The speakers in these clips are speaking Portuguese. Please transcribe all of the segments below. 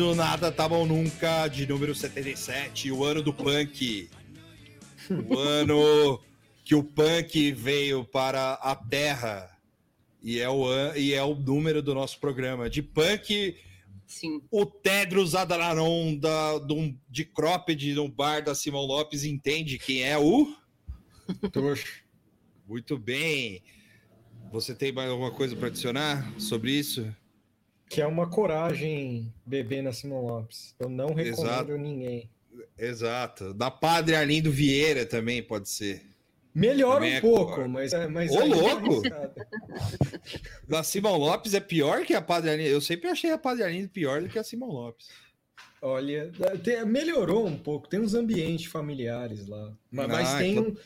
Começando Nada Tá Bom Nunca, de número 77, o ano do punk. O ano que o punk veio para a Terra. E é o, an- e é o número do nosso programa. De punk, Sim. o Tedros Adalaron da, do- de Cropped no bar da Simão Lopes entende quem é o. Trouxa. Muito bem. Você tem mais alguma coisa para adicionar sobre isso? Que é uma coragem beber na Simão Lopes. Eu não recomendo Exato. ninguém. Exato. Da Padre Arlindo Vieira também pode ser. Melhora Também um é pouco, coragem. mas é mais. Ô, louco! Da Simão Lopes é pior que a Padre Arlindo. Eu sempre achei a Padre Arlindo pior do que a Simão Lopes. Olha, melhorou um pouco. Tem uns ambientes familiares lá. Mas, mas Ah, tem então- um.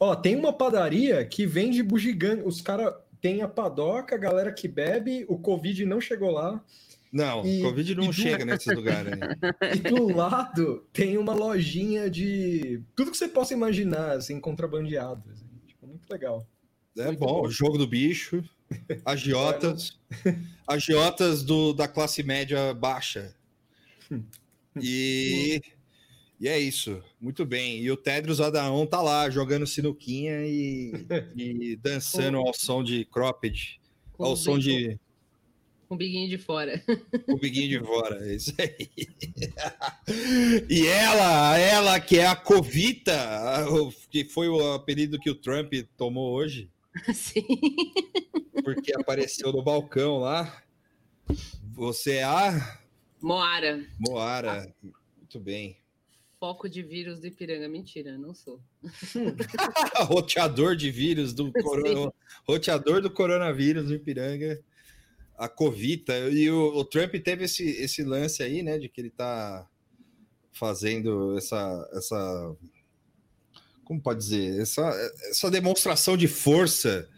Ó, tem uma padaria que vende bugiganga. Os caras têm a padoca, a galera que bebe, o Covid não chegou lá. Não, E- Covid não e do- chega nesses lugares. aí. E do lado tem uma lojinha de tudo que você possa imaginar, assim, contrabandeado. assim. Tipo, muito legal. É Muito bom, bom. o jogo do bicho, agiotas, agiotas do, da classe média baixa. E, e é isso, muito bem. E o Tedros Adaon tá lá jogando sinuquinha e, e dançando ao som de cropped, Com ao som biguinho- de Com o biguinho de fora. o biguinho de fora, é isso aí. E ela, ela que é a Covita, que foi o apelido que o Trump tomou hoje. Sim. porque apareceu no balcão lá. Você é a Moara. Moara. Muito bem. Foco de vírus do Ipiranga. Mentira, não sou. Roteador de vírus do corona... roteador do coronavírus no Ipiranga. A Covita. E o, o Trump teve esse, esse lance aí, né? De que ele tá fazendo essa. essa como pode dizer? Essa, essa demonstração de força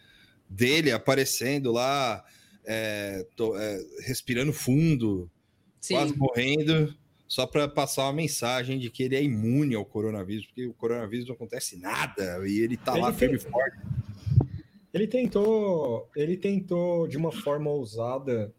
dele aparecendo lá, é, to- é, respirando fundo. Sim. quase morrendo, só para passar uma mensagem de que ele é imune ao coronavírus, porque o coronavírus não acontece nada e ele tá Ele lá firme e forte. Ele tentou, ele tentou de uma forma ousada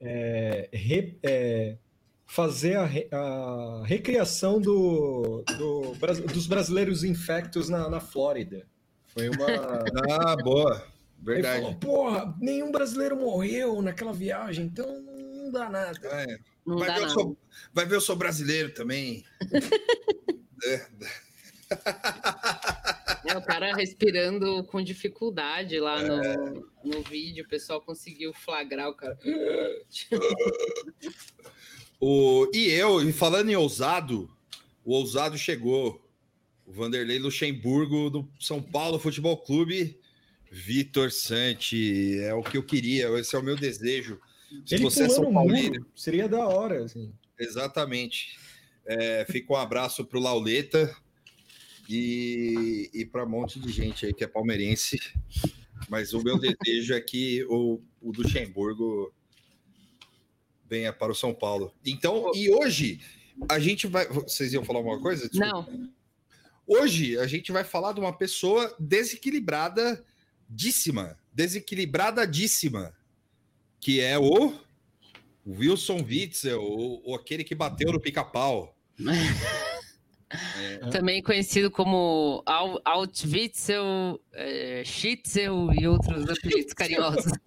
é, re- é, fazer a, a recriação do, do dos brasileiros infectos na, na Flórida. Foi uma. Ah, boa. Ele Verdade. falou, porra, nenhum brasileiro morreu naquela viagem, então não dá nada. É, Não vai, ver, não. sou, vai ver, eu sou brasileiro também. É, É, o cara respirando com dificuldade lá É. no, no vídeo. O pessoal conseguiu flagrar o cara. o, e eu, e falando em ousado, o ousado chegou. O Vanderlei Luxemburgo do São Paulo Futebol Clube. Vitor Santi, é o que eu queria, esse é o meu desejo. Se Ele você é São o Paulino, seria da hora, assim. Exatamente. É, fica um abraço para o Lauleta e, e para um monte de gente aí que é palmeirense. Mas o meu desejo é que o, o Luxemburgo venha para o São Paulo. Então, e hoje a gente vai. Vocês iam falar alguma coisa? Desculpa. Não, Hoje a gente vai falar de uma pessoa desequilibradíssima, desequilibradíssima, que é o Wilson Witzel, o, o aquele que bateu no pica-pau. também conhecido como Al- Altwitzel, é, Schitzel e outros apelidos carinhosos.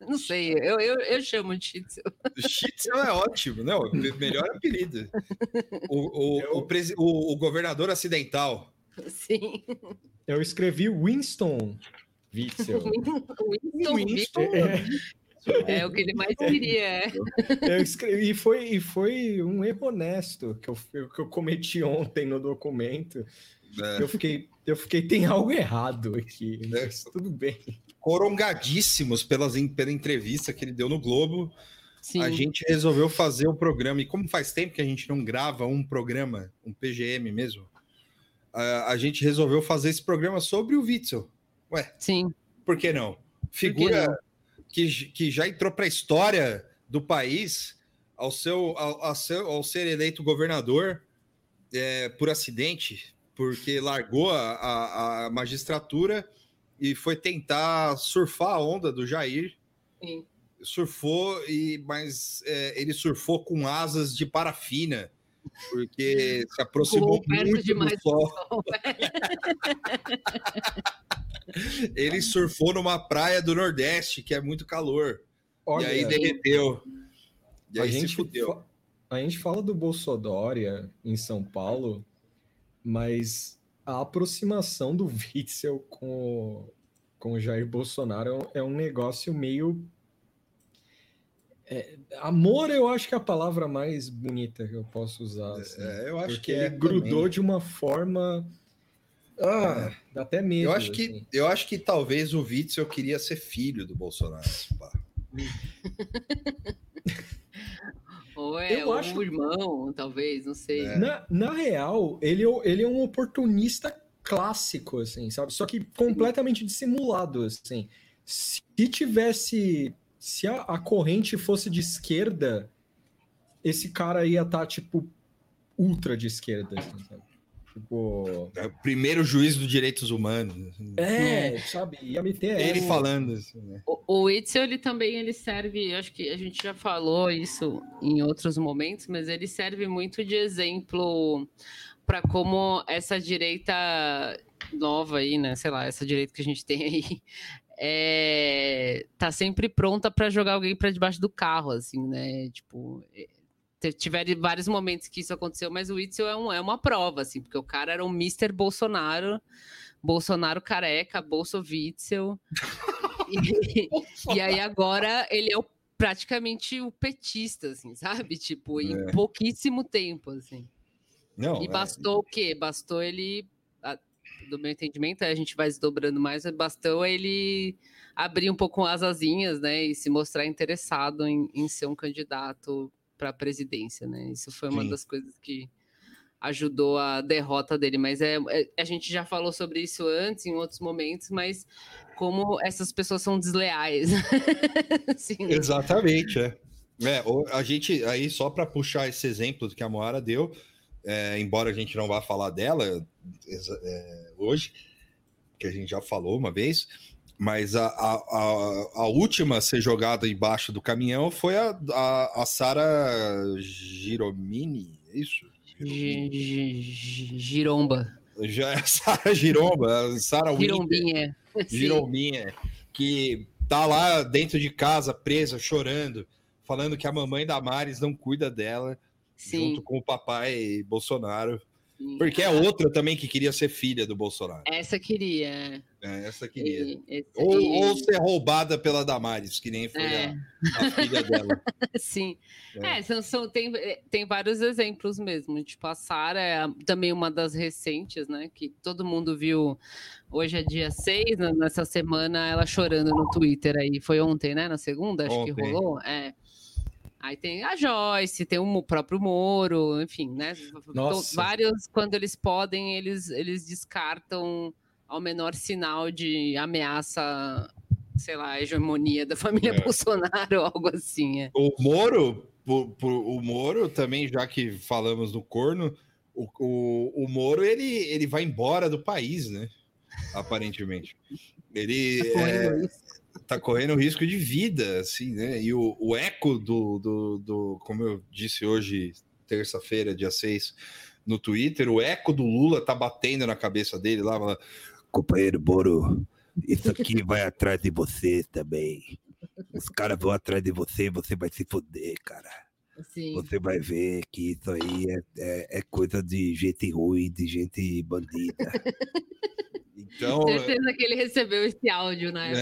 Não sei, eu, eu, eu chamo de Schitzel. Schitzel é ótimo, não? me- Melhor apelido. O, o, o, presi- o- o governador acidental. Sim. Eu escrevi Winston Witzel. Winston Witzel É, é o que ele mais queria. é. eu escrevi, e foi, e foi um erro honesto que eu, que eu cometi ontem no documento. né? Eu fiquei, eu fiquei, tem algo errado aqui, mas tudo bem. Corongadíssimos pelas, pela entrevista que ele deu no Globo. Sim. A gente resolveu fazer o programa. E como faz tempo que a gente não grava um programa, um PGM mesmo, a, a gente resolveu fazer esse programa sobre o Witzel. Ué, Sim. por que não? Figura que, j- que já entrou para a história do país ao, seu, ao, ao seu- ao ser eleito governador é, por acidente, porque largou a, a- a magistratura e foi tentar surfar a onda do Jair. Sim. Surfou, e, mas é, ele surfou com asas de parafina, porque se aproximou Voou perto muito demais do do sol. Ele surfou numa praia do Nordeste, que é muito calor. Olha, e aí derreteu. E a, aí se gente fudeu. a gente fala do Bolsodória em São Paulo, mas a aproximação do Witzel com, com o Jair Bolsonaro é um negócio meio. é, amor, eu acho que é a palavra mais bonita que eu posso usar. assim. É, eu acho porque que ele é grudou também. de uma forma. Ah, dá até medo. Eu acho que, assim. eu acho que talvez o Witzel queria ser filho do Bolsonaro. pá. Ou é Eu o acho- irmão, talvez, não sei. É. Na, na real, ele, é- ele é um oportunista clássico, assim, sabe? Só que completamente dissimulado, assim. Se tivesse. Se a, a corrente fosse de esquerda, esse cara ia estar, tipo, ultra de esquerda, assim, sabe? Tipo. É o primeiro juiz dos direitos humanos. É, sabe? Ia meter Ele essa. falando assim, né? O, o Witzel, ele também ele serve, acho que a gente já falou isso em outros momentos, mas ele serve muito de exemplo para como essa direita nova aí, né? Sei lá, essa direita que a gente tem aí, é, tá sempre pronta para jogar alguém para debaixo do carro, assim, né? Tipo, tiveram vários momentos que isso aconteceu, mas o Witzel é, um- é uma prova, assim, porque o cara era um Mr. Bolsonaro, Bolsonaro careca, Bolso Witzel. E, e aí agora ele é o- praticamente o petista, assim, sabe? Tipo, em É. pouquíssimo tempo, assim. Não, E é, bastou o quê? Bastou ele, a- do meu entendimento, aí a gente vai desdobrando mais, mas bastou ele abrir um pouco as asinhas, né? E se mostrar interessado em, em ser um candidato para a presidência, né? Isso foi uma Sim. das coisas que ajudou a derrota dele, mas é, é- a gente já falou sobre isso antes, em outros momentos, mas como essas pessoas são desleais. Assim, né? Exatamente, é. É, a gente, aí só para puxar esse exemplo que a Moara deu, é, embora a gente não vá falar dela é, hoje, que a gente já falou uma vez, mas a, a, a, a última a ser jogada embaixo do caminhão foi a, a, a Sara Giromini, é isso? Gi- gi- gi- Giromba. Já é Sara Giromba, Sara. Girombinha. Sim. Girominha, que tá lá dentro de casa, presa, chorando, falando que a mamãe da Maris não cuida dela, Sim, junto com o papai Bolsonaro. Sim. Porque é outra também que queria ser filha do Bolsonaro. Essa queria. É, essa queria. E- esse- Ou, ou ser roubada pela Damares, que nem foi É. a, a filha dela. Sim. É. É, são, são- tem, tem vários exemplos mesmo. Tipo, a Sara é também uma das recentes, né? Que todo mundo viu. Hoje é dia 6, né, nessa semana, ela chorando no Twitter aí. Foi ontem, né? Na segunda, acho que Ontem. rolou. É. Aí tem a Joyce, tem o próprio Moro, enfim, né? Nossa. Vários, quando eles podem, eles, eles descartam ao menor sinal de ameaça, sei lá, a hegemonia da família É. Bolsonaro, algo assim. É. O Moro, por- o Moro também, já que falamos do corno, o, o, o Moro ele, ele vai embora do país, né? Aparentemente. Ele é, tá correndo risco de vida, assim, né? E o, o eco do, do, do, como eu disse hoje, terça-feira, dia 6, no Twitter, o eco do Lula tá batendo na cabeça dele lá, companheiro Moro, isso aqui vai atrás de você também. Os caras vão atrás de você, você vai se foder, cara. Sim. Você vai ver que isso aí é, é, é coisa de gente ruim, de gente bandida. Então, Certeza que ele recebeu esse áudio, né?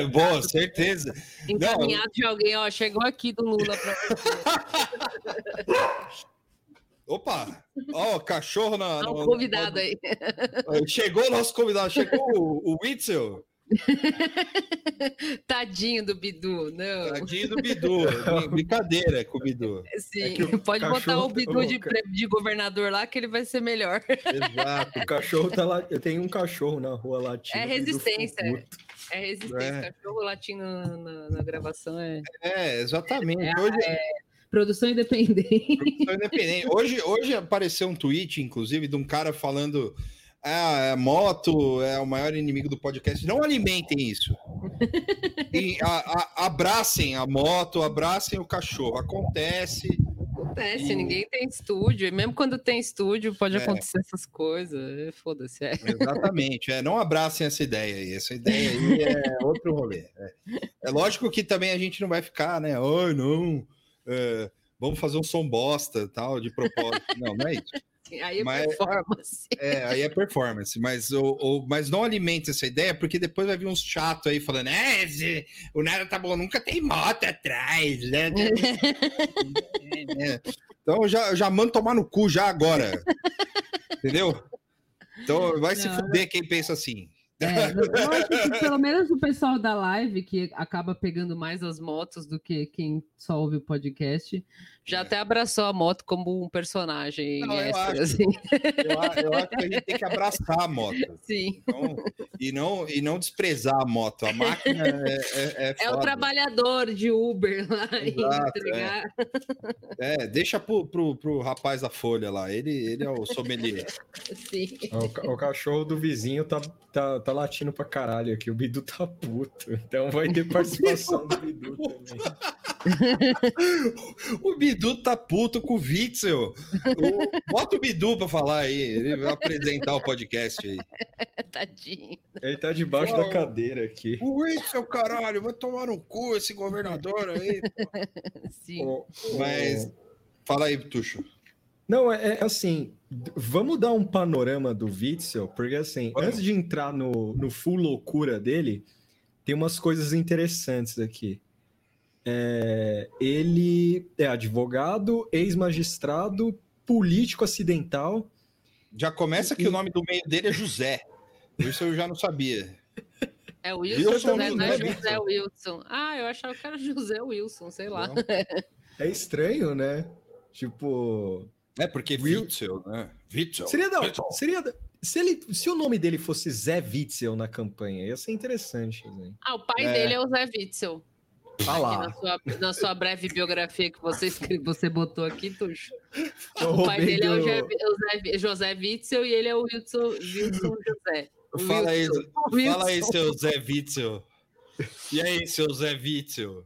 é, boa, certeza. Encaminhado de alguém, ó, chegou aqui do Lula. Opa! Ó, o cachorro na. Ó, no- o convidado aí. Chegou o nosso convidado, chegou o, o Witzel, Tadinho do Bidu, não. tadinho do Bidu. Brincadeira com o Bidu. Sim, É o pode botar o Bidu de, o ca- pre- de governador lá que ele vai ser melhor. Exato. O cachorro tá lá. Eu tenho um cachorro na rua latindo. É resistência. puto. É resistência. É. Cachorro latindo na, na- na gravação é É, exatamente. Hoje, produção independente. Produção independente. Hoje, hoje apareceu um tweet, inclusive, de um cara falando a, a moto é o maior inimigo do podcast. Não alimentem isso. E, a, a, abracem a moto, abracem o cachorro. Acontece. Acontece, e... ninguém tem estúdio. E mesmo quando tem estúdio, pode é. acontecer essas coisas. É, foda-se. É. Exatamente. É, não abracem essa ideia aí. Essa ideia aí é outro rolê. É, é lógico que também a gente não vai ficar, né? Ai, não. É, vamos fazer um som bosta, tal, de propósito. Não, não é isso. Aí é mas, performance. É, aí é performance. Mas, o, o, mas não alimente essa ideia, porque depois vai vir uns chatos aí falando: é, o nada tá bom, nunca tem moto atrás, né? é. Então já, já mando tomar no cu já agora. Entendeu? Então vai não, se fuder quem pensa assim. É, eu acho que pelo menos o pessoal da live, que acaba pegando mais as motos do que quem só ouve o podcast, já é. até abraçou a moto como um personagem. Não, extra, eu, acho, assim. eu, eu, acho que a gente tem que abraçar a moto. Sim. Então, e, não, e não desprezar a moto. A máquina é. É, é, é o trabalhador de Uber lá Exato, entregar. É. é, deixa pro, pro, pro rapaz da Folha lá. Ele, ele é o sommelier. Sim. O, o cachorro do vizinho tá, tá, tá latindo pra caralho aqui. O Bidu tá puto. Então vai ter participação do Bidu também. o Bidu tá puto com o Witzel. Bota o Bidu pra falar aí. Ele vai apresentar o podcast aí. Tadinho. Ele tá debaixo da cadeira aqui. O Witzel, caralho, vai tomar no cu esse governador aí. Sim. Mas fala aí, Tuxo. Não, é, é, assim, vamos dar um panorama do Witzel, porque assim, Vamos. antes de entrar no, no full loucura dele, tem umas coisas interessantes aqui. É, ele é advogado, ex-magistrado, político acidental. Já começa que e... o nome do meio dele é José. Isso eu já não sabia. É Wilson, Wilson né? Não é José Wilson. Ah, eu achava que era José Wilson, sei lá. É estranho, né? Tipo. É porque Witzel, né? Witzel. Seria, não, Witzel. seria se, ele, se o nome dele fosse Zé Witzel na campanha, ia ser interessante. Né? Ah, o pai é. dele é o Zé Witzel. Ah lá. Na sua, na sua, breve biografia que você, você botou aqui, Tuxo. O pai dele é o José, José Witzel e ele é o Wilson, Wilson José. Fala aí, fala aí, seu Zé Witzel. E aí, seu Zé Witzel?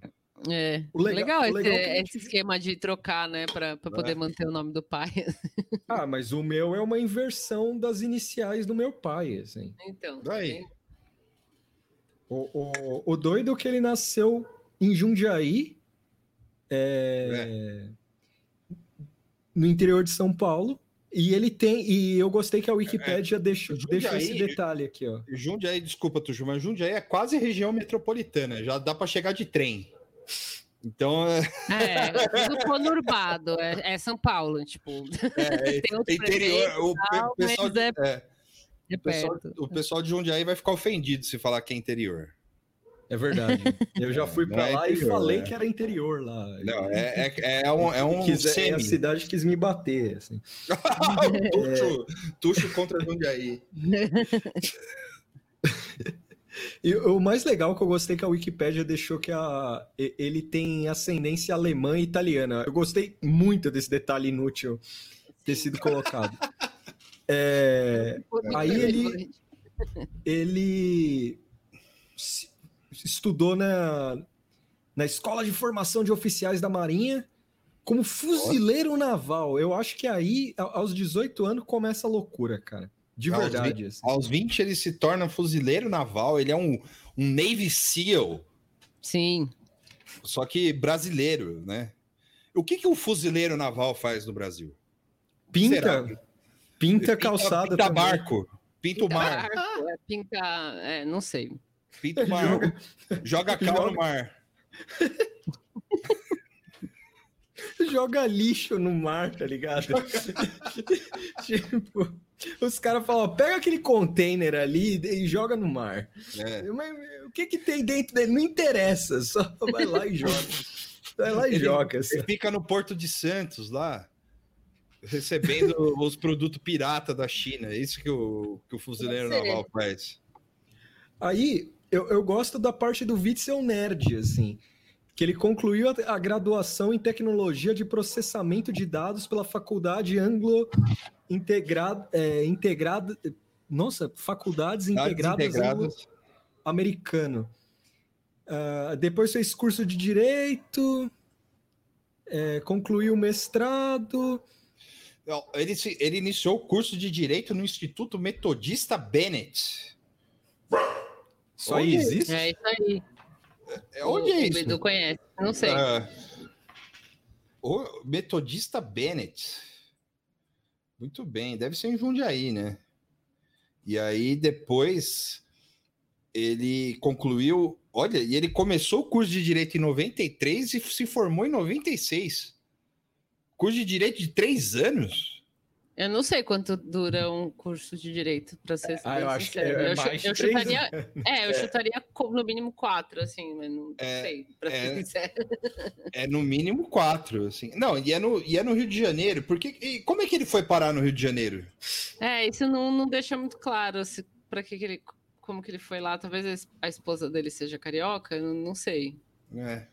É, o legal, legal, o legal esse, é esse, esquema de trocar, né, para poder é. manter o nome do pai. ah, mas o meu é uma inversão das iniciais do meu pai, assim. Então. Daí. O, o, o doido é que ele nasceu em Jundiaí, é, é. no interior de São Paulo. E ele tem, e eu gostei que a Wikipédia é, deixou, Jundiaí, deixou esse detalhe aqui, ó. Jundiaí, desculpa, Tuju, mas Jundiaí é quase região metropolitana, já dá para chegar de trem. Então. É, é tudo conurbado, é, é São Paulo, tipo. É, tem interior. O, tal, pessoal, é, é, é o, pessoal, o pessoal de Jundiaí vai ficar ofendido se falar que é interior. É verdade. Eu já fui para é lá interior, e falei é. que era interior lá. Não, é, é, é um, é um quis, semi. a cidade quis me bater, assim. tuxo, tuxo contra Jundiaí. E o mais legal que eu gostei que a Wikipédia deixou que a, ele tem ascendência alemã e italiana. Eu gostei muito desse detalhe inútil ter sido colocado. É, aí ele, ele estudou na, na Escola de Formação de Oficiais da Marinha como fuzileiro naval. Eu acho que aí, aos 18 anos, começa a loucura, cara. De aos verdade. 20, assim. Aos 20 ele se torna fuzileiro naval, ele é um, um Navy SEAL. Sim. Só que brasileiro, né? O que, que o fuzileiro naval faz no Brasil? Pinta. Pinta calçada. Pinta, barco. Pinta o mar. Barco, é, pinta. É, não sei. Pinta o mar. Joga, joga cal joga... no mar. joga lixo no mar, tá ligado? tipo, os caras falam, pega aquele container ali e joga no mar. É. Mas o que que tem dentro dele? Não interessa, só vai lá e joga. Vai lá e ele, joga. Ele fica no Porto de Santos lá, recebendo os produtos pirata da China. É isso que o, que o fuzileiro naval faz. Aí, eu, eu gosto da parte do Witzel Nerd, assim que ele concluiu a, a graduação em tecnologia de processamento de dados pela Faculdade Anglo Integrada, é, integrada Nossa, faculdades integradas, integradas. americano. Uh, depois fez curso de direito, é, concluiu o mestrado. Ele, ele iniciou o curso de direito no Instituto Metodista Bennett. Isso aí existe? É isso aí. É, onde o, é isso? O Edu conhece, não sei. Uh, o Metodista Bennett. Muito bem, deve ser em Jundiaí, né? E aí depois ele concluiu, olha, e ele começou o curso de direito em 93 e se formou em 96. Curso de direito de três anos? Eu não sei quanto dura um curso de direito, para ser ah, eu acho que é eu, mais eu chutaria, É, eu é. chutaria no mínimo quatro, assim, mas não é, sei, para é, ser sincero. É no mínimo quatro, assim. Não, e é no, e é no Rio de Janeiro, porque como é que ele foi parar no Rio de Janeiro? É, isso não, não deixa muito claro para que, que ele, como que ele foi lá. Talvez a esposa dele seja carioca, não, não sei. É.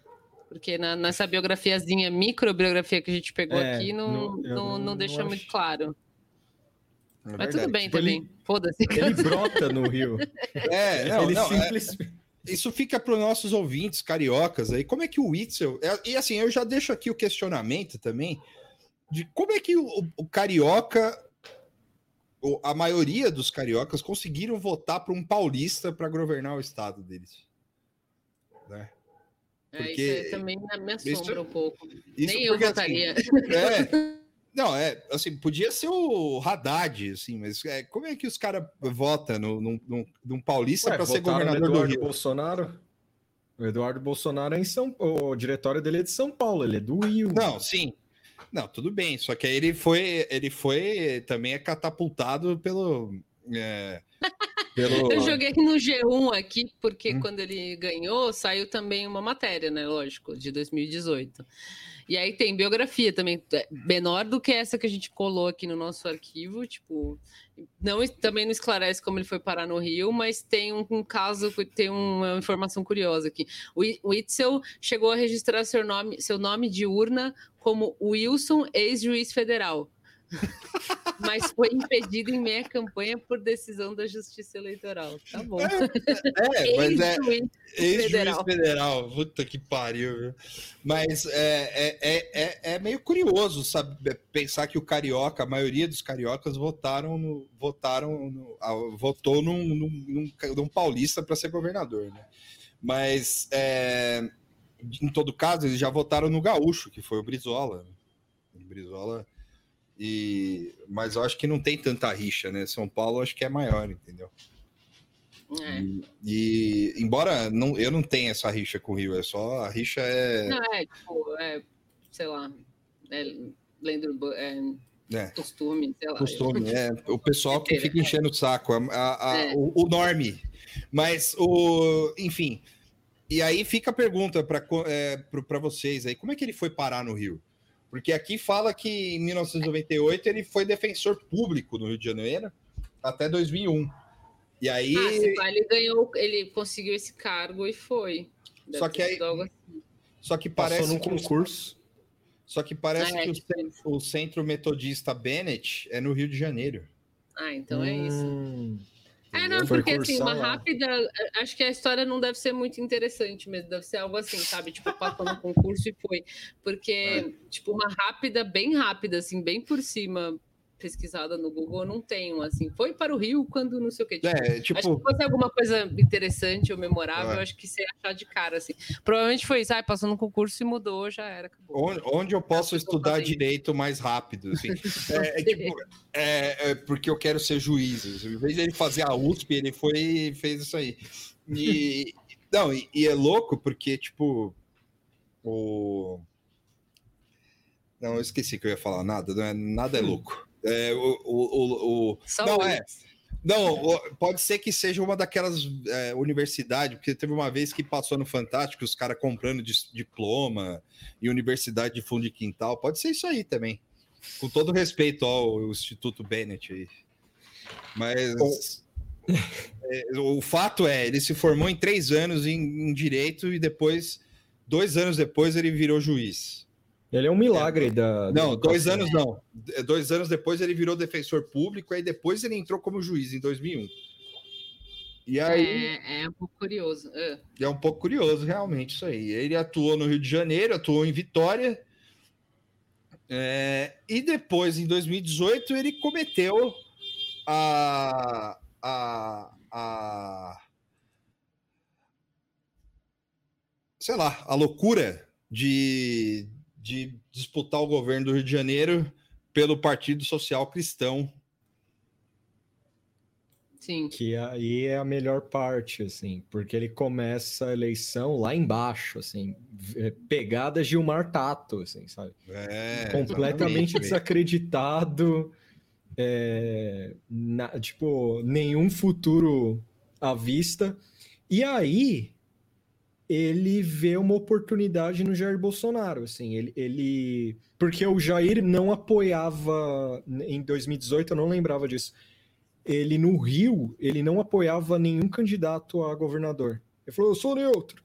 Porque na, nessa biografiazinha, microbiografia que a gente pegou é, aqui, não, não, não, não, deixa muito claro. É Mas tudo bem tipo, também, foda-se. Ele brota no Rio. É, não, ele não, é, simples... é, isso fica para os nossos ouvintes cariocas aí. Como é que o Witzel. É, e assim, eu já deixo aqui o questionamento também de como é que o, o carioca, a maioria dos cariocas, conseguiram votar para um paulista para governar o estado deles. Né? É, porque é, isso também me assombra isso, um pouco. Nem eu assim, votaria. Assim, é, não, é, assim, podia ser o Haddad, assim, mas é, como é que os caras votam no, num, num, num paulista para ser governador do Rio? Bolsonaro? O Eduardo Bolsonaro é em São O diretório dele é de São Paulo, ele é do Rio. Não, sim. Não, tudo bem. Só que aí ele foi, ele foi também é catapultado pelo. É, pelo... Eu joguei no G1 aqui, porque hum. quando ele ganhou, saiu também uma matéria, né? Lógico, de 2018. E aí tem biografia também, é, menor do que essa que a gente colou aqui no nosso arquivo, tipo, não, também não esclarece como ele foi parar no Rio, mas tem um, um caso, tem uma informação curiosa aqui. O Itzel chegou a registrar seu nome, seu nome de urna como Wilson, ex-juiz federal mas foi impedido em meia campanha por decisão da Justiça Eleitoral. Tá bom. É, é mas é ex-juiz federal. federal. Puta que pariu. Viu? Mas é, é, é, é, meio curioso sabe, pensar que o carioca, a maioria dos cariocas votaram no, votaram no, votou num, num, num, num paulista para ser governador, né? Mas é, em todo caso, eles já votaram no gaúcho, que foi o Brizola. O Brizola e, mas eu acho que não tem tanta rixa, né? São Paulo acho que é maior, entendeu? É. E, e, embora não, eu não tenha essa rixa com o Rio, é só a rixa é. Não, é, tipo, é, sei lá, é, lembro, é, é. Costume, sei lá. Costume, é. O pessoal que fica enchendo o saco, a, a, a é. o, o norme. Mas, o, enfim. E aí fica a pergunta para é, vocês aí: como é que ele foi parar no Rio? Porque aqui fala que em 1998 ele foi defensor público no Rio de Janeiro até 2001. E aí. Ah, ele ganhou, ele conseguiu esse cargo e foi. Deve só que aí. Assim. Só que parece. Passou num concurso. Só que parece ah, é, que o, o, Centro Metodista Bennett é no Rio de Janeiro. Ah, então é isso. É, não, porque assim, uma rápida. Acho que a história não deve ser muito interessante mesmo, deve ser algo assim, sabe? Tipo, passou no concurso e foi. Porque, é. tipo, uma rápida, bem rápida, assim, bem por cima, pesquisada no Google, não tenho, assim. Foi para o Rio quando não sei o que. Tipo, é, tipo... Acho que fosse alguma coisa interessante ou memorável, é. acho que você ia achar de cara, assim. Provavelmente foi isso, ah, passou no concurso e mudou, já era. Onde, onde, eu posso estudar direito mais rápido, assim. é, é, tipo, é, é, porque eu quero ser juiz. Em vez de ele fazer a USP, ele foi e fez isso aí. E, não, e, e é louco porque, tipo, o... Não, eu esqueci que eu ia falar nada, não é, nada é louco. É, o, o, o, não, é. Não, pode ser que seja uma daquelas é, universidades, porque teve uma vez que passou no Fantástico, os caras comprando diploma e universidade de fundo de quintal. Pode ser isso aí também. Com todo respeito ao Instituto Bennett aí. Mas é, o fato é, ele se formou em três anos em, em direito e depois, dois anos depois, ele virou juiz. Ele é um milagre é. da. Não, dois anos não. Dois anos depois ele virou defensor público, aí depois ele entrou como juiz em 2001. E aí. É, é um pouco curioso. É. é um pouco curioso, realmente, isso aí. Ele atuou no Rio de Janeiro, atuou em Vitória. É, e depois, em 2018, ele cometeu a, a, a. Sei lá, a loucura de, de disputar o governo do Rio de Janeiro pelo Partido Social Cristão Sim. Que aí é a melhor parte, assim, porque ele começa a eleição lá embaixo, assim, é, pegada Gilmar Tato, assim, sabe? É, Completamente desacreditado, é, na, tipo, nenhum futuro à vista. E aí ele vê uma oportunidade no Jair Bolsonaro, assim, ele, ele... Porque o Jair não apoiava, em 2018, eu não lembrava disso, ele no Rio, ele não apoiava nenhum candidato a governador. Ele falou, eu sou neutro,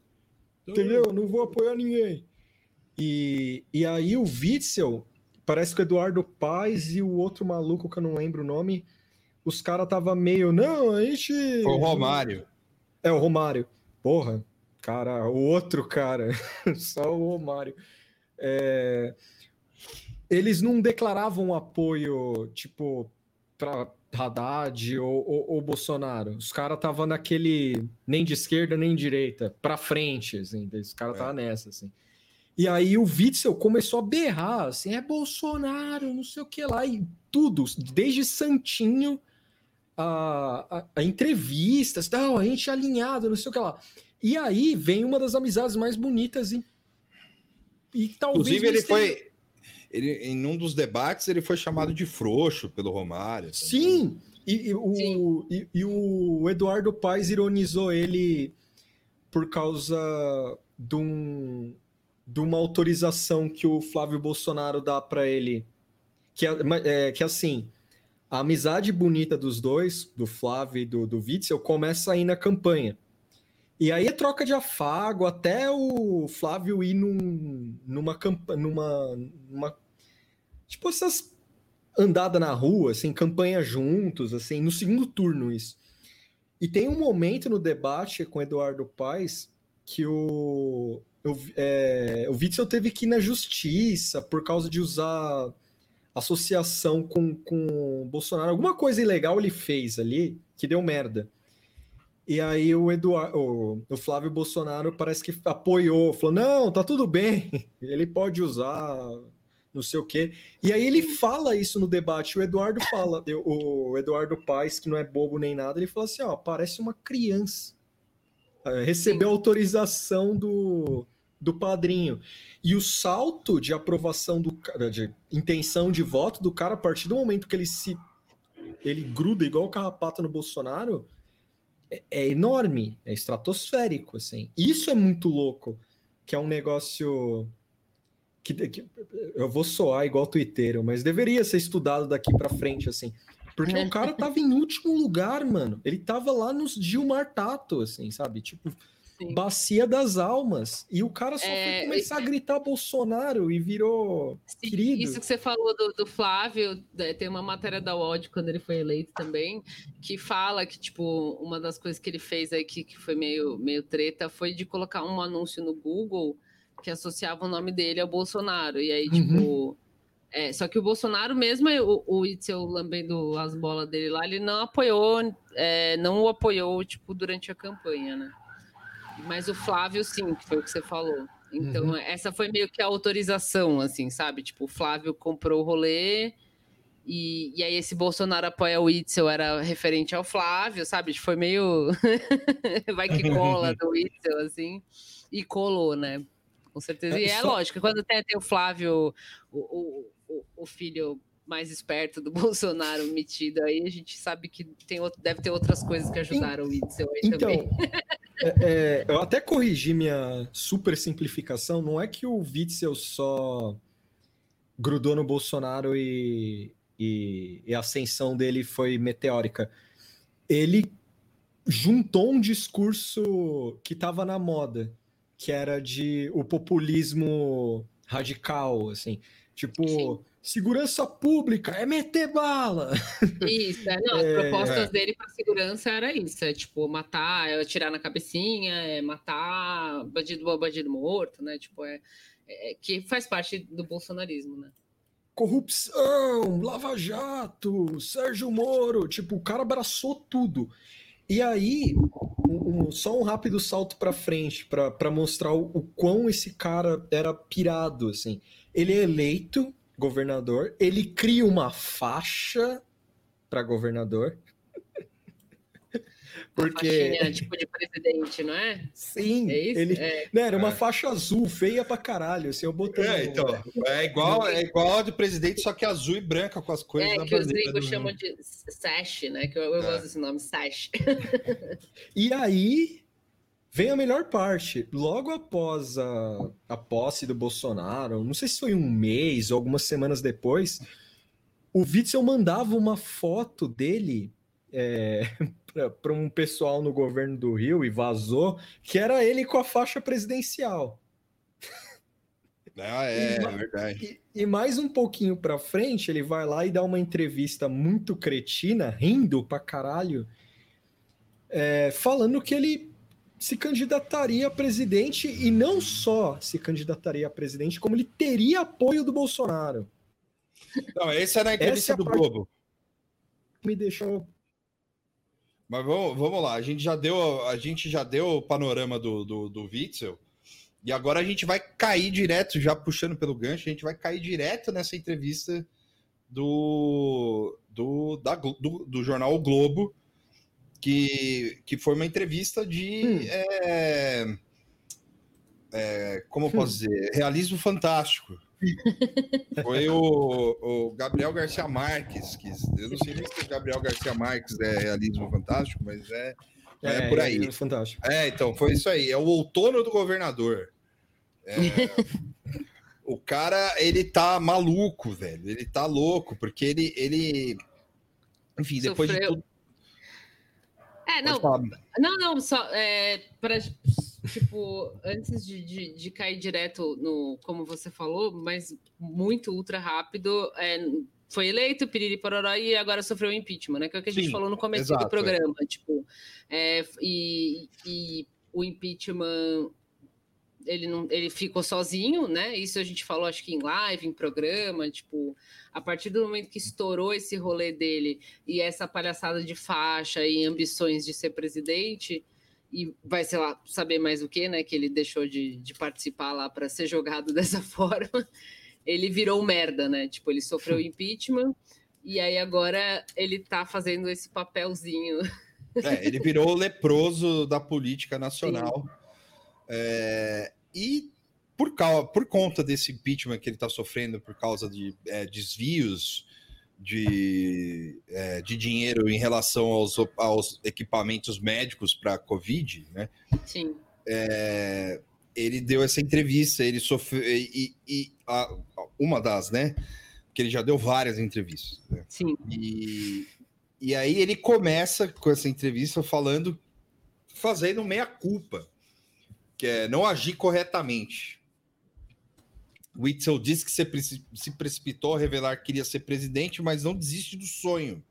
entendeu? Não vou apoiar ninguém. E, e aí o Witzel, parece que o Eduardo Paz e o outro maluco que eu não lembro o nome, os caras tava meio, não, a gente... O Romário. É, o Romário. Porra, cara, o outro cara, só o Romário. É... Eles não declaravam apoio, tipo, para Haddad ou, ou, ou, Bolsonaro. Os caras estavam naquele nem de esquerda nem de direita, para frente, assim. Os caras estavam é. nessa, assim. E aí o Witzel começou a berrar, assim, é Bolsonaro, não sei o que lá, e tudo, desde Santinho a, a, a entrevistas, tal, a gente alinhado, não sei o que lá. E aí vem uma das amizades mais bonitas e, e talvez... Inclusive ele foi ele, em um dos debates, ele foi chamado de frouxo pelo Romário. Sim, e, e, o, Sim. E, e, o Eduardo Paes ironizou ele por causa de, um, de uma autorização que o Flávio Bolsonaro dá para ele. Que, é, é, que assim, a amizade bonita dos dois, do Flávio e do, do Witzel, começa aí na campanha. E aí é troca de afago até o Flávio ir num, numa, campanha, numa, numa. Tipo, essas andada na rua, assim, campanha juntos, assim, no segundo turno isso. E tem um momento no debate com Eduardo Paes que o, o, é, o Witzel teve que ir na justiça por causa de usar associação com, com Bolsonaro. Alguma coisa ilegal ele fez ali que deu merda. E aí o Eduardo, o, o Flávio Bolsonaro parece que apoiou, falou: não, tá tudo bem, ele pode usar, não sei o quê. E aí ele fala isso no debate. O Eduardo fala, o Eduardo Paes, que não é bobo nem nada, ele fala assim: ó, parece uma criança. É, recebeu autorização do, do padrinho. E o salto de aprovação do de intenção de voto do cara, a partir do momento que ele se ele gruda igual o carrapato no Bolsonaro, é, enorme, é estratosférico, assim. Isso é muito louco, que é um negócio que, que eu vou soar igual twitteiro, mas deveria ser estudado daqui para frente, assim. Porque o cara tava em último lugar, mano. Ele tava lá nos Gilmar Tato, assim, sabe? Tipo, Sim. Bacia das Almas. E o cara só é, foi começar a gritar Bolsonaro e virou Sim, querido. Isso que você falou do, do Flávio, né, tem uma matéria da UOD quando ele foi eleito também, que fala que, tipo, uma das coisas que ele fez aí que, que foi meio, meio treta foi de colocar um anúncio no Google que associava o nome dele ao Bolsonaro. E aí, tipo. Uhum. É, só que o Bolsonaro mesmo, o, o Itzel lambendo as bolas dele lá, ele não apoiou, é, não o apoiou, tipo, durante a campanha, né? Mas o Flávio, sim, que foi o que você falou. Então, uhum. essa foi meio que a autorização, assim, sabe? Tipo, o Flávio comprou o rolê e, e aí esse Bolsonaro apoia o Itzel era referente ao Flávio, sabe? Foi meio... Vai que cola do Itzel, assim. E colou, né? Com certeza. É, e é só... lógico, quando tem, tem o Flávio, o, o, o filho mais esperto do Bolsonaro metido aí, a gente sabe que tem, deve ter outras coisas que ajudaram o Itzel aí então, também. É, eu até corrigi minha super simplificação. Não é que o Witzel só grudou no Bolsonaro e, e, e, a ascensão dele foi meteórica. Ele juntou um discurso que estava na moda, que era de o populismo radical, assim. Tipo, Sim. Segurança pública é meter bala. Isso, é, não, as é, propostas é. dele para segurança era isso, é tipo matar, é atirar na cabecinha, é matar bandido bandido morto, né? Tipo, é, é que faz parte do bolsonarismo, né? Corrupção, Lava Jato, Sérgio Moro, tipo, o cara abraçou tudo. E aí, um, um, só um rápido salto para frente para mostrar o, o quão esse cara era pirado, assim. Ele é eleito governador, ele cria uma faixa para governador. Porque. Faixinha, tipo de presidente, não é? Sim. É isso? Ele... É. Não, era uma é. faixa azul, feia pra caralho. Assim, eu botei. É, então. É igual, é igual a de presidente, só que azul e branca com as cores. É, que os gringos chamam de sash, né? Que eu, eu é. gosto desse nome, sash. e aí. Vem a melhor parte. Logo após a, a posse do Bolsonaro, não sei se foi um mês ou algumas semanas depois, o Witzel mandava uma foto dele é, para um pessoal no governo do Rio e vazou, que era ele com a faixa presidencial. Ah, é, e, é verdade. E, e, mais um pouquinho para frente, ele vai lá e dá uma entrevista muito cretina, rindo pra caralho, é, falando que ele se candidataria a presidente e não só se candidataria a presidente, como ele teria apoio do Bolsonaro. Não, esse é na entrevista é do Globo. Me deixou mas vamos, vamos lá, a gente já deu, a gente já deu o panorama do, do, do Witzel, e agora a gente vai cair direto, já puxando pelo gancho, a gente vai cair direto nessa entrevista do, do, da, do, do jornal o Globo, que, que foi uma entrevista de. Hum. É, é, como eu posso hum. dizer? Realismo fantástico. Foi o, o, Gabriel Garcia Marques, que eu não sei nem se o Gabriel Garcia Marques é realismo fantástico, mas é, é, é por aí. É fantástico. É, então, foi isso aí. É o outono do governador. É, o cara, ele tá maluco, velho. Ele tá louco, porque ele. ele enfim, depois Sofreu. de tudo. É, não. Não, não, só. É, pra tipo, antes de, de, de, cair direto no, como você falou, mas muito ultra rápido, é, foi eleito, piriri pororó, e agora sofreu impeachment, né? Que é o que a gente Sim, falou no começo exato, do programa. É. Tipo, é, e, e o impeachment ele não ele ficou sozinho, né? Isso a gente falou acho que em live, em programa, tipo, a partir do momento que estourou esse rolê dele e essa palhaçada de faixa e ambições de ser presidente, e vai, sei lá, saber mais o que, né? Que ele deixou de, de participar lá para ser jogado dessa forma. Ele virou merda, né? Tipo, ele sofreu impeachment e aí agora ele tá fazendo esse papelzinho. É, ele virou o leproso da política nacional. É, e por, causa, por conta desse impeachment que ele está sofrendo por causa de é, desvios de, é, de dinheiro em relação aos, aos equipamentos médicos para a Covid, né? Sim. É, ele deu essa entrevista, ele sofreu. E, e a, uma das, né? Que ele já deu várias entrevistas. Né? Sim. E, e aí ele começa com essa entrevista falando, fazendo meia-culpa, que é não agir corretamente. Witzel disse que se precipitou a revelar que queria ser presidente, mas não desiste do sonho.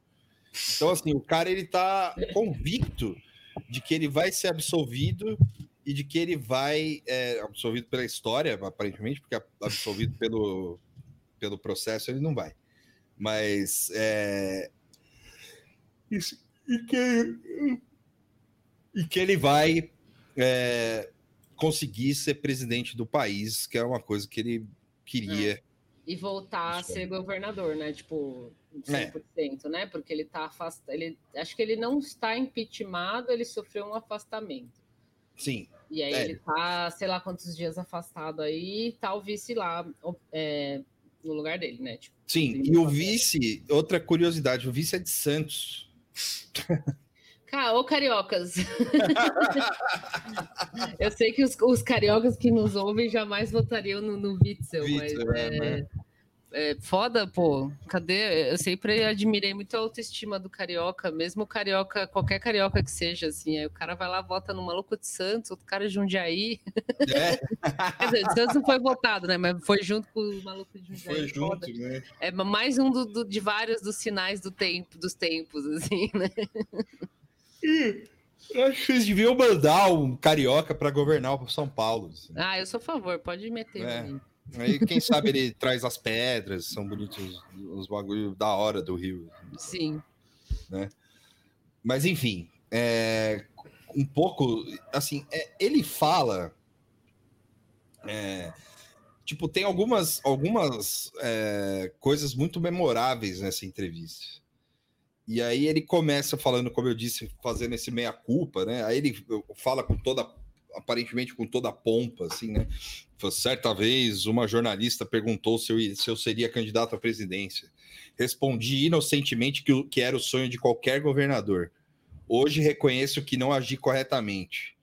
Então, assim, o cara ele tá convicto de que ele vai ser absolvido e de que ele vai é, absolvido pela história, aparentemente, porque absolvido pelo, pelo processo ele não vai. Mas é, isso, e que e que ele vai é, conseguir ser presidente do país, que é uma coisa que ele queria. É. E voltar a ser governador, né? Tipo, 100%, é. né? Porque ele tá afastado. Ele, acho que ele não está impeachmentado, ele sofreu um afastamento. Sim. E aí é. ele tá, sei lá quantos dias afastado aí, tá o vice lá é, no lugar dele, né? Tipo, Sim, e o vice, outra curiosidade, o vice é de Santos. Ah, ô cariocas. eu sei que os, os, cariocas que nos ouvem jamais votariam no, no Witzel, Witzel mas é, é, é foda, pô. Cadê? Eu sempre admirei muito a autoestima do carioca, mesmo carioca, qualquer carioca que seja, assim. Aí o cara vai lá, vota no maluco de Santos, outro cara de Jundiaí. É. Quer dizer, Santos não foi votado, né? Mas foi junto com o maluco de Jundiaí. Foi junto, foda. né? É mais um do, do, de vários dos sinais do tempo, dos tempos, assim, né? Eu acho que eles deviam mandar um carioca para governar o São Paulo. Assim. Ah, eu sou a favor, pode meter. É. Aí, quem sabe ele traz as pedras, são bonitos os bagulhos da hora do Rio. Sim. Né? Mas, enfim, é, um pouco, assim, é, ele fala. É, tipo, tem algumas, algumas é, coisas muito memoráveis nessa entrevista. E aí ele começa falando, como eu disse, fazendo esse meia-culpa, né? Aí ele fala com toda, aparentemente com toda a pompa, assim, né? Certa vez, uma jornalista perguntou se eu, se eu seria candidato à presidência. Respondi inocentemente que, que era o sonho de qualquer governador. Hoje reconheço que não agi corretamente.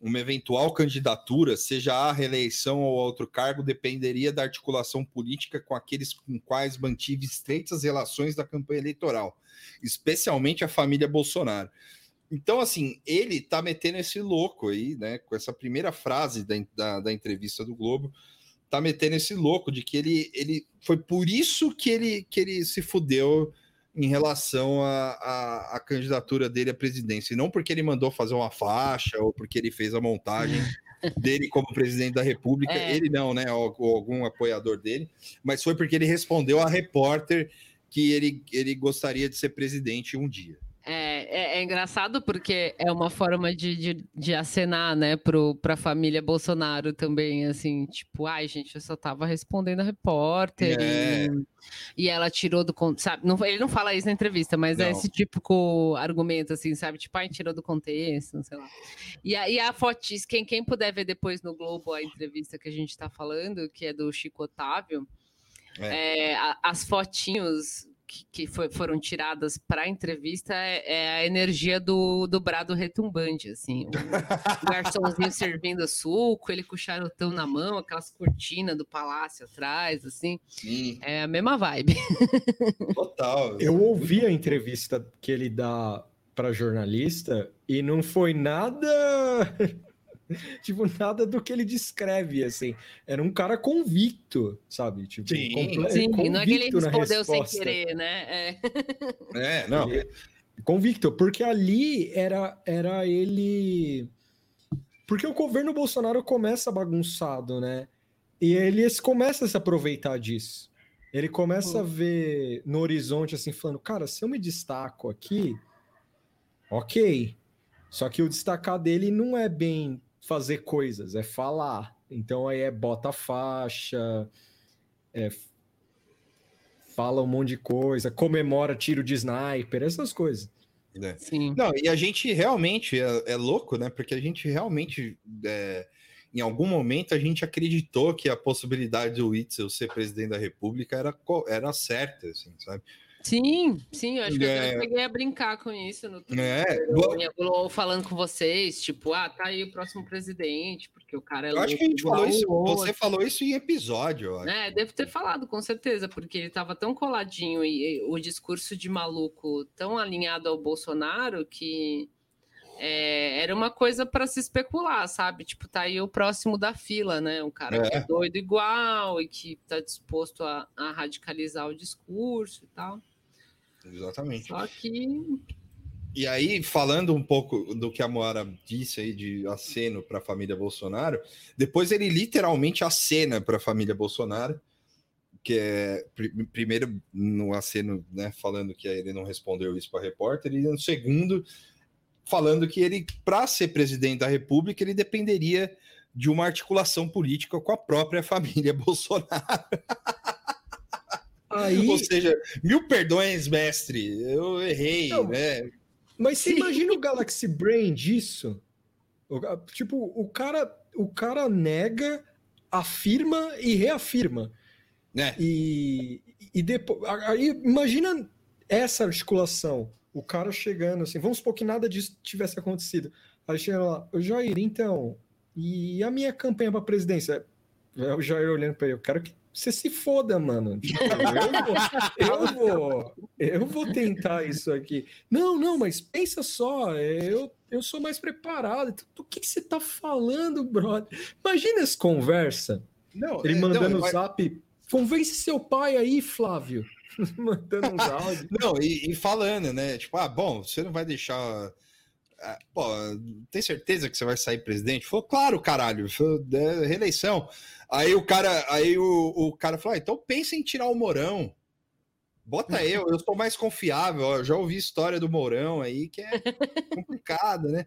Uma eventual candidatura, seja a reeleição ou outro cargo, dependeria da articulação política com aqueles com quais mantive estreitas relações da campanha eleitoral especialmente a família Bolsonaro. Então, assim, ele tá metendo esse louco aí, né? Com essa primeira frase da, da, da, entrevista do Globo, tá metendo esse louco de que ele, ele foi por isso que ele, que ele se fudeu em relação à, candidatura dele à presidência, e não porque ele mandou fazer uma faixa ou porque ele fez a montagem dele como presidente da República, é. ele não, né? Ou, ou algum apoiador dele, mas foi porque ele respondeu a repórter que ele, ele gostaria de ser presidente um dia. É, é, é, engraçado porque é uma forma de, de, de acenar, né, para a família Bolsonaro também, assim, tipo, ai, gente, eu só tava respondendo a repórter é. e, e, ela tirou do contexto, sabe? Não, ele não fala isso na entrevista, mas é não. é esse típico argumento, assim, sabe? Tipo, ai, tirou do contexto, não sei lá. E a, e a fotis, quem, quem puder ver depois no Globo a entrevista que a gente está falando, que é do Chico Otávio, é. É, as fotinhos que, que foi, foram tiradas para a entrevista é, é, a energia do, do brado retumbante, assim. O, o garçomzinho servindo suco, ele com o charutão na mão, aquelas cortinas do palácio atrás, assim. Sim. É a mesma vibe. Total. Eu ouvi a entrevista que ele dá para jornalista e não foi nada tipo, nada do que ele descreve, assim. Era um cara convicto, sabe? Tipo, Sim. Sim não é que ele respondeu sem querer, né? É, é não. Ele... Convicto, porque ali era, era ele. Porque o governo Bolsonaro começa bagunçado, né? E ele começa a se aproveitar disso. Ele começa a ver no horizonte, assim, falando: cara, se eu me destaco aqui, ok. Só que o destacar dele não é bem fazer coisas, é falar. Então aí é bota faixa, é, fala um monte de coisa, comemora tiro de sniper, essas coisas. É. Sim. Não, e a gente realmente é, é, louco, né? Porque a gente realmente, é, em algum momento, a gente acreditou que a possibilidade do Witzel ser presidente da República era, era certa, assim, sabe? Sim, sim, eu acho que é. eu peguei a brincar com isso no Twitter, é. ou, falando com vocês, tipo, ah, tá aí o próximo presidente, porque o cara é Eu acho que a gente falou isso, você falou isso em episódio, É, devo ter falado, com certeza, porque ele tava tão coladinho e, e o discurso de maluco tão alinhado ao Bolsonaro que é, era uma coisa para se especular, sabe? Tipo, tá aí o próximo da fila, né? Um cara é. que é doido igual e que tá disposto a, a radicalizar o discurso e tal. Exatamente. Só que. E aí, falando um pouco do que a Moara disse aí de aceno para a família Bolsonaro, depois ele literalmente acena para a família Bolsonaro, que é primeiro no aceno, né, falando que ele não respondeu isso para a repórter, e no segundo, falando que ele, para ser presidente da República, ele dependeria de uma articulação política com a própria família Bolsonaro. Aí... Ou seja, mil perdões, mestre, eu errei, Não, né? Mas você imagina o Galaxy Brain disso? Tipo, o cara, o cara nega, afirma e reafirma. É. E, e depois. Aí, imagina essa articulação. O cara chegando assim, vamos supor que nada disso tivesse acontecido. Aí chega lá, o Jair, então, e a minha campanha para presidência? É o Jair olhando para ele, eu quero que você se foda, mano. Tipo, eu, vou, eu, vou, eu vou tentar isso aqui. Não, não, mas pensa só, eu, eu sou mais preparado. Do que, que você tá falando, brother? Imagina essa conversa. Não, Ele é, mandando o mas... zap. Convence seu pai aí, Flávio. mandando uns áudios. Não, e, e, falando, né? Tipo, ah, bom, você não vai deixar. Ah, pô, tem certeza que você vai sair presidente? Falou, claro, caralho, é, reeleição. Aí o cara, aí o, o cara falou: ah, então pensa em tirar o Mourão. Bota eu, eu sou mais confiável. Eu já ouvi história do Mourão aí que é complicado, né?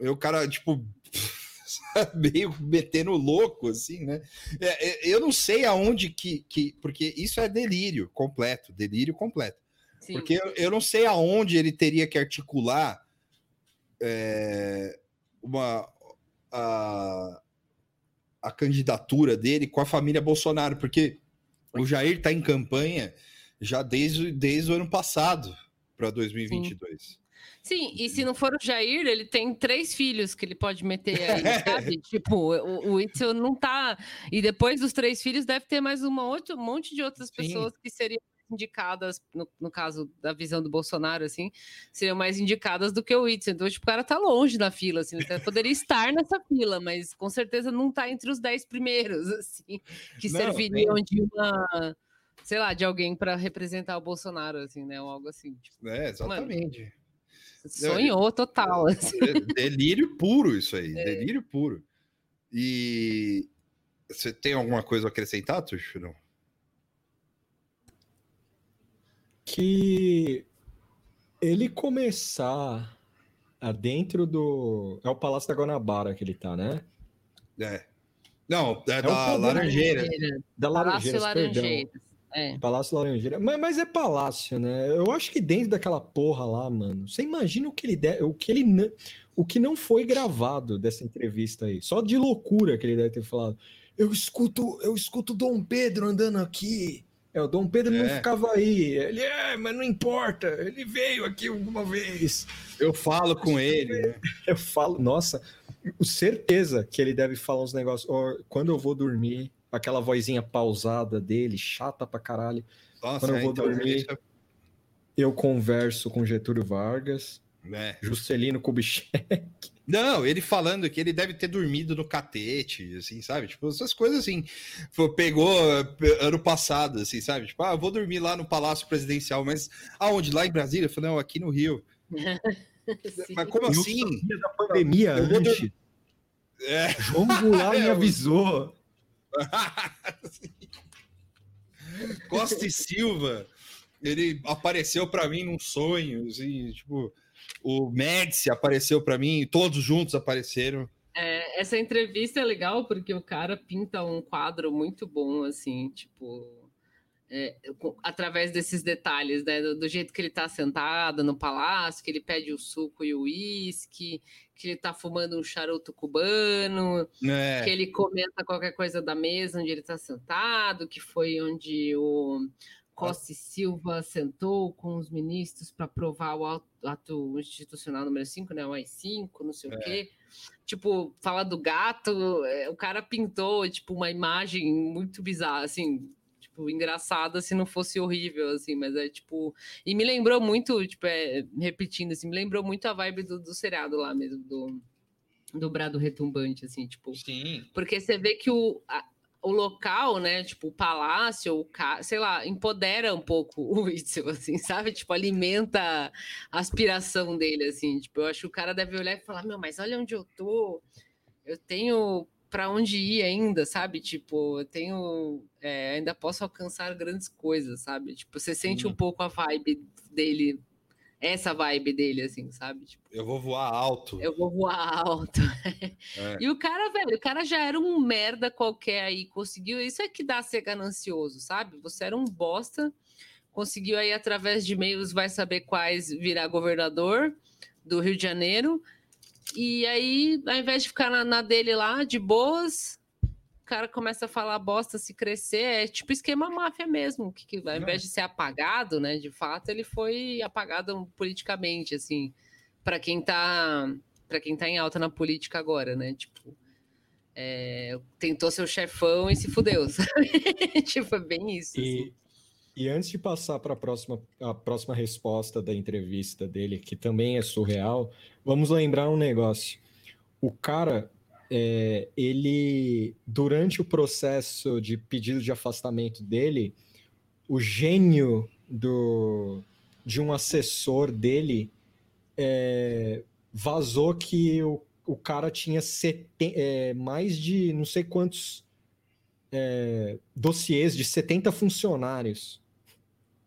E o cara, tipo, meio metendo louco, assim, né? É, é, eu não sei aonde que, que. Porque isso é delírio completo delírio completo. Sim. Porque eu, eu, não sei aonde ele teria que articular é, uma. A, a candidatura dele com a família Bolsonaro, porque o Jair está em campanha já desde, desde o ano passado para 2022. Sim. Sim, e se não for o Jair, ele tem três filhos que ele pode meter aí, sabe? tipo, o, o Itzel não tá. E depois dos três filhos, deve ter mais uma outra, um monte de outras Sim. pessoas que seriam indicadas, no, no, caso da visão do Bolsonaro, assim, seriam mais indicadas do que o Itzel. Então, tipo, o cara tá longe da fila, assim, até poderia estar nessa fila, mas com certeza não tá entre os dez primeiros, assim, que não, serviriam de uma, sei lá, de alguém para representar o Bolsonaro, assim, né, ou algo assim. Tipo, é, exatamente. Mano, sonhou total. Assim. Delírio puro isso aí, é. delírio puro. E você tem alguma coisa a acrescentar, Tuxo? Não? Que ele começar dentro do. É o Palácio da Guanabara que ele tá, né? É. Não, é, é da Laranjeira. Da Laranjeira, Laranjeiras. É. Palácio Laranjeira. Mas, mas, é palácio, né? Eu acho que dentro daquela porra lá, mano, você imagina o que ele de... o que ele o que não foi gravado dessa entrevista aí. Só de loucura que ele deve ter falado. Eu escuto, eu escuto Dom Pedro andando aqui. É, o Dom Pedro é. não ficava aí. Ele é, mas não importa. Ele veio aqui alguma vez. Eu falo com ele. Né? Eu falo, nossa, certeza que ele deve falar uns negócios. Oh, quando eu vou dormir, aquela vozinha pausada dele, chata pra caralho. Nossa, quando eu vou então, dormir, é eu converso com Getúlio Vargas, é. Juscelino Kubitschek. Não, ele falando que ele deve ter dormido no catete, assim, sabe? Tipo, essas coisas assim. Pegou ano passado, assim, sabe? Tipo, ah, vou dormir lá no Palácio Presidencial, mas aonde? Lá em Brasília? Eu falei, não, aqui no Rio. mas como assim? Da pandemia, antes. É. João Goulart me avisou. Costa e Silva, ele apareceu para mim num sonho, assim, tipo o Médici apareceu para mim, todos juntos apareceram. É, essa entrevista é legal porque o cara pinta um quadro muito bom, assim, tipo, é, através desses detalhes, né? Do, do, jeito que ele está sentado no palácio, que ele pede o suco e o uísque, que ele está fumando um charuto cubano, é. que ele comenta qualquer coisa da mesa onde ele está sentado, que foi onde o, Costa e Silva sentou com os ministros para aprovar o ato institucional número 5, né? O AI-5, não sei é. o quê. Tipo, fala do gato, é, o cara pintou, tipo, uma imagem muito bizarra, assim, tipo, engraçada se não fosse horrível, assim, mas é tipo... E me lembrou muito, tipo, é, repetindo, assim, me lembrou muito a vibe do, do seriado lá mesmo, do do brado retumbante, assim, tipo. Sim. Porque você vê que o, a, o local, né, tipo o palácio, o ca... sei lá, empodera um pouco o Witzel, assim, sabe? Tipo, alimenta a aspiração dele, assim. Tipo, eu acho que o cara deve olhar e falar, meu, mas olha onde eu tô, eu tenho para onde ir ainda, sabe? Tipo, eu tenho, é, ainda posso alcançar grandes coisas, sabe? Tipo, você sente um pouco a vibe dele essa vibe dele, assim, sabe? Tipo, eu vou voar alto. Eu vou voar alto. É. E o cara, velho, o cara já era um merda qualquer aí, conseguiu. Isso é que dá ser ganancioso, sabe? Você era um bosta, conseguiu aí através de meios, vai saber quais, virar governador do Rio de Janeiro. E aí, ao invés de ficar na, na dele lá, de boas, cara começa a falar bosta, se crescer, é tipo esquema máfia mesmo, que, que ao invés de ser apagado, né, de fato, ele foi apagado politicamente, assim, para quem tá para quem tá em alta na política agora, né, tipo, é, tentou ser o chefão e se fudeu, sabe? tipo, é bem isso. E, assim. e antes de passar para a próxima, a próxima resposta da entrevista dele, que também é surreal, vamos lembrar um negócio. O cara, é, ele, durante o processo de pedido de afastamento dele, o gênio do, de um assessor dele é, vazou que o o cara tinha seten, é, mais de não sei quantos é, dossiês de 70 funcionários.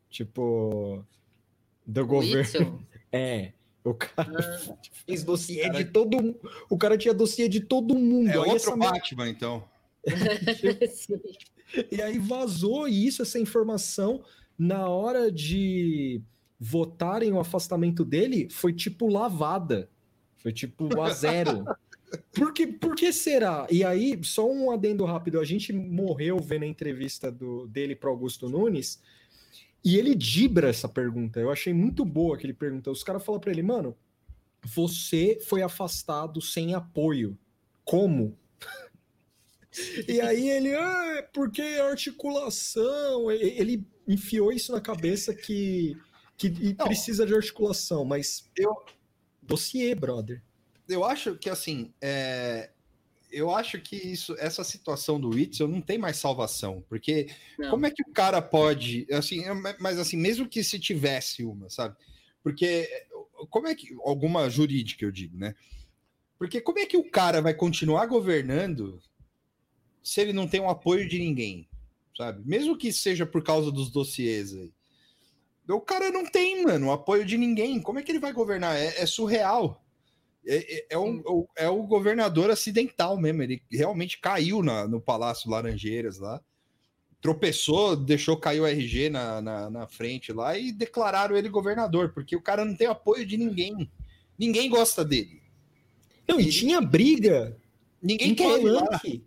Tipo, do governo. É. O cara ah. fez dossiê cara... de todo mundo. O cara tinha dossiê de todo mundo. É aí outro Batman, então. e aí vazou isso, essa informação, na hora de votarem o afastamento dele, foi tipo lavada. Foi tipo a zero. Por que, por que será? E aí, só um adendo rápido: a gente morreu vendo a entrevista do, dele para Augusto Nunes e ele dibra essa pergunta. Eu achei muito boa que ele pergunta. Os caras falam para ele, mano, você foi afastado sem apoio. Como? e aí ele, ah, é porque articulação. Ele enfiou isso na cabeça que, que precisa de articulação, mas eu, dossiê, brother. Eu acho que assim, é... eu acho que isso, essa situação do Witzel não tem mais salvação, porque não. como é que o cara pode, assim, é, mas assim, mesmo que se tivesse uma, sabe? Porque como é que alguma jurídica eu digo, né? Porque como é que o cara vai continuar governando se ele não tem o apoio de ninguém, sabe? Mesmo que seja por causa dos dossiês aí. O cara não tem, mano, o apoio de ninguém. Como é que ele vai governar? É, é surreal. É, é, é, um, é o governador acidental mesmo. Ele realmente caiu na, no Palácio Laranjeiras lá. Tropeçou, deixou cair o RG na, na, na, frente lá e declararam ele governador, porque o cara não tem apoio de ninguém. Ninguém gosta dele. Não, e tinha briga. Ninguém quer palanque.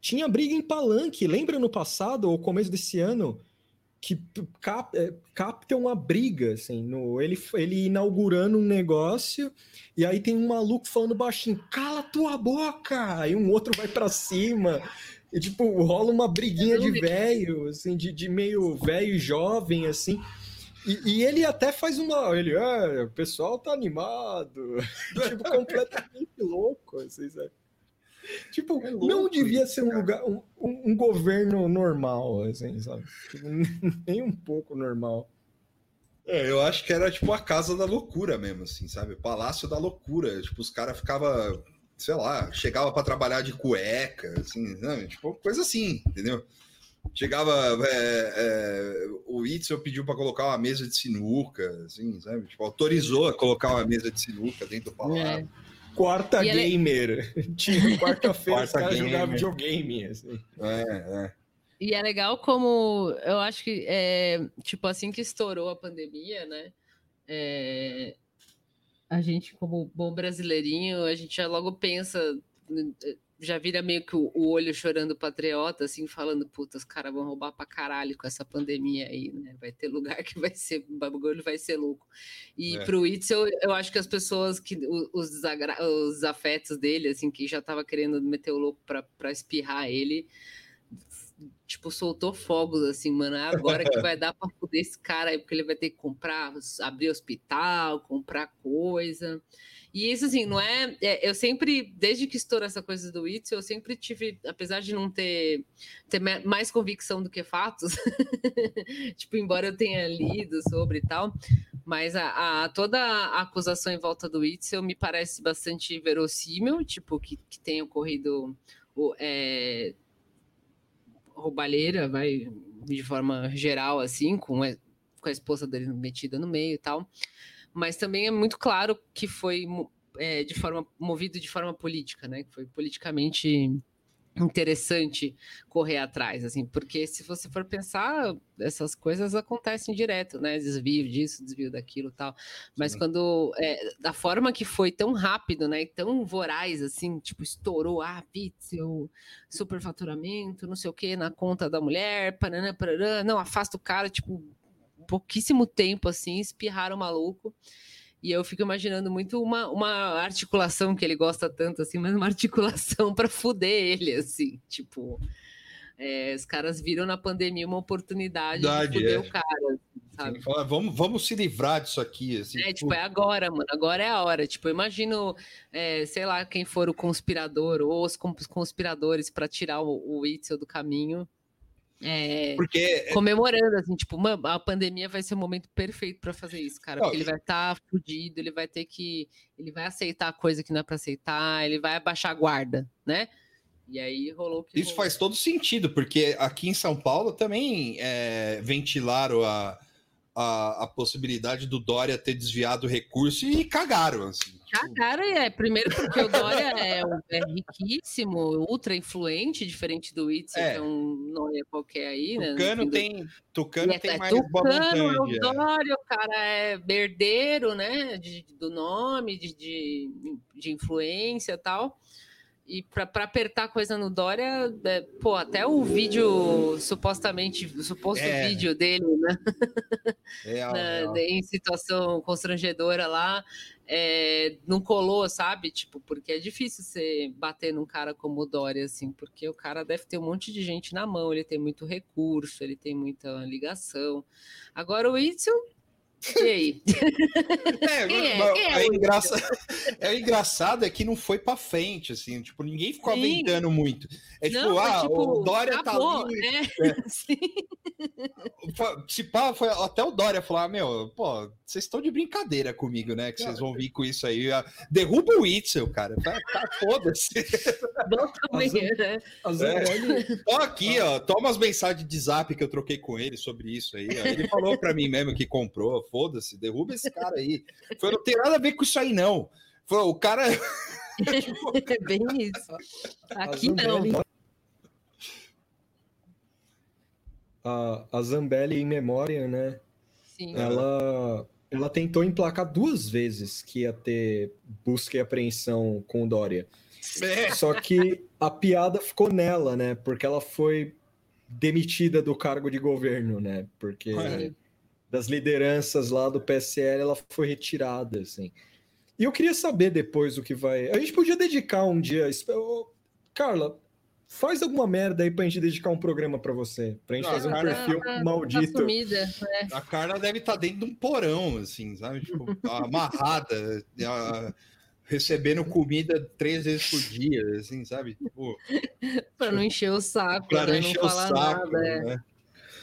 Tinha briga em palanque. Lembra no passado, ou começo desse ano, que cap, é, capta uma briga, assim, no, ele, ele inaugurando um negócio, e aí tem um maluco falando baixinho, cala tua boca! Aí um outro vai para cima, e tipo, rola uma briguinha de velho, assim, de, de meio velho e jovem, assim. E, e, ele até faz uma. Ele, ah, o pessoal tá animado. tipo, completamente louco, assim, sabe? Tipo, é louco, não devia ser um lugar, um, um, governo normal, assim, sabe? Tipo, nem um pouco normal. É, eu acho que era tipo a casa da loucura mesmo, assim, sabe? Palácio da loucura. Tipo, os caras ficavam, sei lá, chegava para trabalhar de cueca, assim, sabe? Tipo, coisa assim, entendeu? Chegava, é, é, o Itzel pediu para colocar uma mesa de sinuca, assim, sabe? Tipo, autorizou a colocar uma mesa de sinuca dentro do palácio. É. Quarta e gamer. Ele... Tinha quarta-feira os caras jogavam videogame. Assim. É, é. E é legal como eu acho que é tipo assim que estourou a pandemia, né? É, a gente, como bom brasileirinho, a gente já logo pensa já vira meio que o, olho chorando patriota, assim, falando, puta, os caras vão roubar pra caralho com essa pandemia aí, né? Vai ter lugar que vai ser, o bagulho vai ser louco. E é. pro Itzel, eu acho que as pessoas, que os, os afetos dele, assim, que já tava querendo meter o louco pra, pra espirrar ele, tipo, soltou fogos, assim, mano, é agora que vai dar pra fuder esse cara aí, porque ele vai ter que comprar, abrir hospital, comprar coisa... E isso, assim, não é, é, Eu sempre, desde que estourou essa coisa do Itzel, eu sempre tive, apesar de não ter, ter mais convicção do que fatos, tipo, embora eu tenha lido sobre e tal, mas a, a, toda a acusação em volta do Itzel me parece bastante verossímil, tipo, que, que tenha ocorrido. O, é, roubalheira, vai de forma geral, assim, com a, com a esposa dele metida no meio e tal mas também é muito claro que foi é, de forma movido de forma política, né? Que foi politicamente interessante correr atrás, assim, porque se você for pensar, essas coisas acontecem direto, né? Desvio disso, desvio daquilo, tal. Mas Sim. quando é, da forma que foi tão rápido, né? Tão voraz, assim, tipo estourou, ah, pizza, superfaturamento, não sei o que na conta da mulher, paraná, paraná, não afasta o cara, tipo pouquíssimo tempo, assim, espirraram maluco. E eu fico imaginando muito uma, uma articulação que ele gosta tanto, assim, mas uma articulação para fuder ele, assim, tipo. É, os caras viram na pandemia uma oportunidade Verdade, de fuder é. o cara, sabe? Fala, vamos, vamos se livrar disso aqui. Assim, é, tipo, tipo, é agora, mano. Agora é a hora. Tipo, eu imagino, é, sei lá, quem for o conspirador ou os conspiradores para tirar o, o Itzel do caminho. É, porque é comemorando assim, tipo, a pandemia vai ser o momento perfeito para fazer isso, cara, porque ele vai estar tá fudido, ele vai ter que, ele vai aceitar coisa que não é para aceitar, ele vai abaixar a guarda, né? E aí rolou que. Isso rolou. faz todo sentido, porque aqui em São Paulo também é, ventilaram a, a, a, possibilidade do Dória ter desviado o recurso e cagaram. Assim. Cagaram, é. Primeiro porque o Dória é, é riquíssimo, ultra influente, diferente do Itzel, é. que é um nome qualquer aí, né? Tucano tem, Tucano é, tem é, mais Tucano, o Dória, o cara é berdeiro, né? De, do nome, de, de, de influência e tal. E para apertar coisa no Dória, é, pô, até o vídeo, supostamente, o suposto é. vídeo dele, né? Real, real. Em situação constrangedora lá, é, não colou, sabe? Tipo, porque é difícil você bater num cara como o Dória, assim, porque o cara deve ter um monte de gente na mão, ele tem muito recurso, ele tem muita ligação. Agora o Itzel e aí? É, Quem é? Quem é, é, engraça... é engraçado é que não foi pra frente, assim, tipo, ninguém ficou Sim. aventando muito. É tipo, não, ah, tipo, o Dória tá acabou, tá ali. Né? É. Se pá, foi até o Dória falar, meu, pô, vocês estão de brincadeira comigo, né? Que vocês vão vir com isso aí. Derruba o Itzel, cara. Tá, tá foda-se. né? É. Ó, aqui, ó, toma as mensagens de zap que eu troquei com ele sobre isso aí. Ó. Ele falou pra mim mesmo que comprou foda-se, derruba esse cara aí. Foi, não tem nada a ver com isso aí, não. Foi, o cara. é bem isso. Aqui não. A, a Zambelli em memória, né? Sim. Ela, ela tentou emplacar duas vezes que ia ter busca e apreensão com o Dória. É. Só que a piada ficou nela, né? Porque ela foi demitida do cargo de governo, né? Porque é das lideranças lá do PSL, ela foi retirada, assim. E eu queria saber depois o que vai. A gente podia dedicar um dia. Carla, faz alguma merda aí pra gente dedicar um programa pra você. Pra gente Não, fazer um Carla, perfil tá, maldito. Tá sumida, né? A Carla deve estar tá dentro de um porão, assim, sabe? Tipo, amarrada, recebendo comida três vezes por dia, assim, sabe? Tipo, pra não encher o saco, pra né? não encher não o saco, nada, é. né?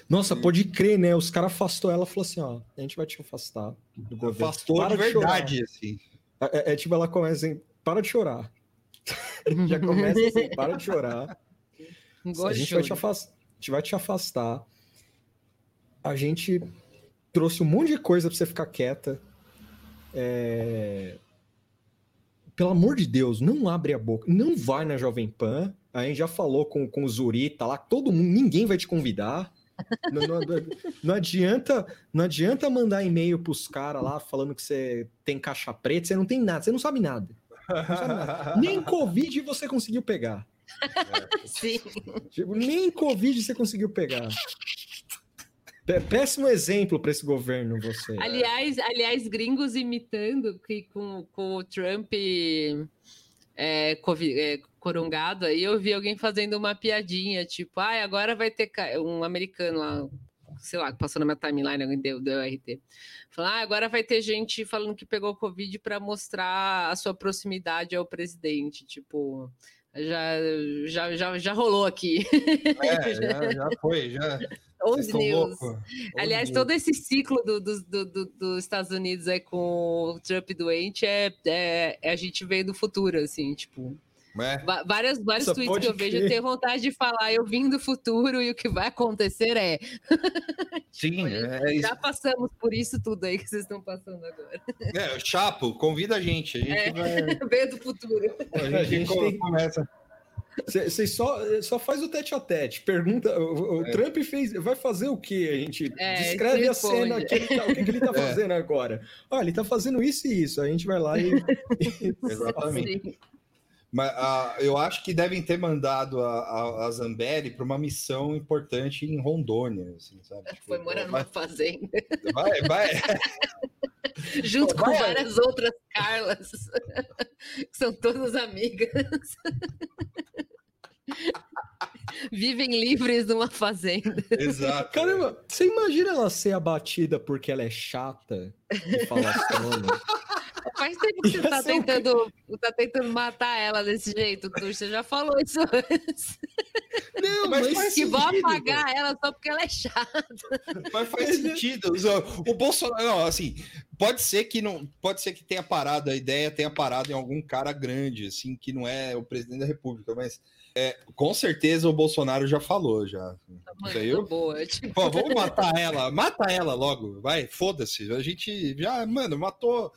Nossa, pode crer, né? Os caras afastou ela e falou assim: ó, a gente vai te afastar do governo. Afastou para de verdade, assim. É, é, é, tipo, ela começa assim, para de chorar. Já começa assim, para de chorar. a gente vai te afastar. A gente vai te afastar. A gente trouxe um monte de coisa para você ficar quieta. É... Pelo amor de Deus, não abre a boca. Não vai na Jovem Pan. A gente já falou com, com o Zurita lá, todo mundo, ninguém vai te convidar. Não, não, não, adianta, não adianta mandar e-mail pros caras lá falando que você tem caixa preta, você não tem nada, você não sabe nada. Não sabe nada. Nem Covid você conseguiu pegar. Sim. Tipo, nem Covid você conseguiu pegar. Péssimo exemplo para esse governo, você. Aliás, aliás, gringos imitando que com, com o Trump é, é, corongado, aí eu vi alguém fazendo uma piadinha, tipo, ah, agora vai ter um americano lá, sei lá, passou na minha timeline, alguém deu, deu RT. Falou, ah, agora vai ter gente falando que pegou Covid para mostrar a sua proximidade ao presidente, tipo. Já, já, já, já rolou aqui. É, já, já foi, já. Old News. Aliás, todo esse ciclo do, do, do, dos Estados Unidos é com o Trump doente é, é, é a gente vendo o futuro, assim, tipo. É. Várias, vários tweets que eu vejo, eu tenho vontade de falar, eu vim do futuro e o que vai acontecer é. Sim, tipo, é já passamos por isso tudo aí que vocês estão passando agora. É, Chapo, convida a gente. A gente é, vai... Veio do futuro. A gente, a gente tem... começa. Você só, só faz o tete a tete. Pergunta, o, o é. Trump fez, vai fazer o que? A gente é, descreve a cena, que ele tá, o que, que ele está é. fazendo agora. Olha, ele está fazendo isso e isso. A gente vai lá e. Exatamente. Mas uh, eu acho que devem ter mandado a, a, a Zambelli para uma missão importante em Rondônia, assim, sabe? Tipo, Foi morar vai, numa fazenda. Vai, vai. Junto com várias outras Carlas, que são todas amigas. Vivem livres numa fazenda. Exato. Caramba, você imagina ela ser abatida porque ela é chata e falastrona? Faz tempo que você tá tentando, tá tentando matar ela desse jeito, tu. Você já falou isso antes. Não, mas, mas que vão apagar ela só porque ela é chata. Mas faz sentido. O Bolsonaro, não, assim, pode ser que não, pode ser que tenha parado a ideia, tenha parado em algum cara grande, assim, que não é o presidente da República, mas é, com certeza o Bolsonaro já falou já. Tá eu... boa, tipo... Pô, vamos matar ela, mata ela logo, vai, foda-se. A gente já, mano, matou,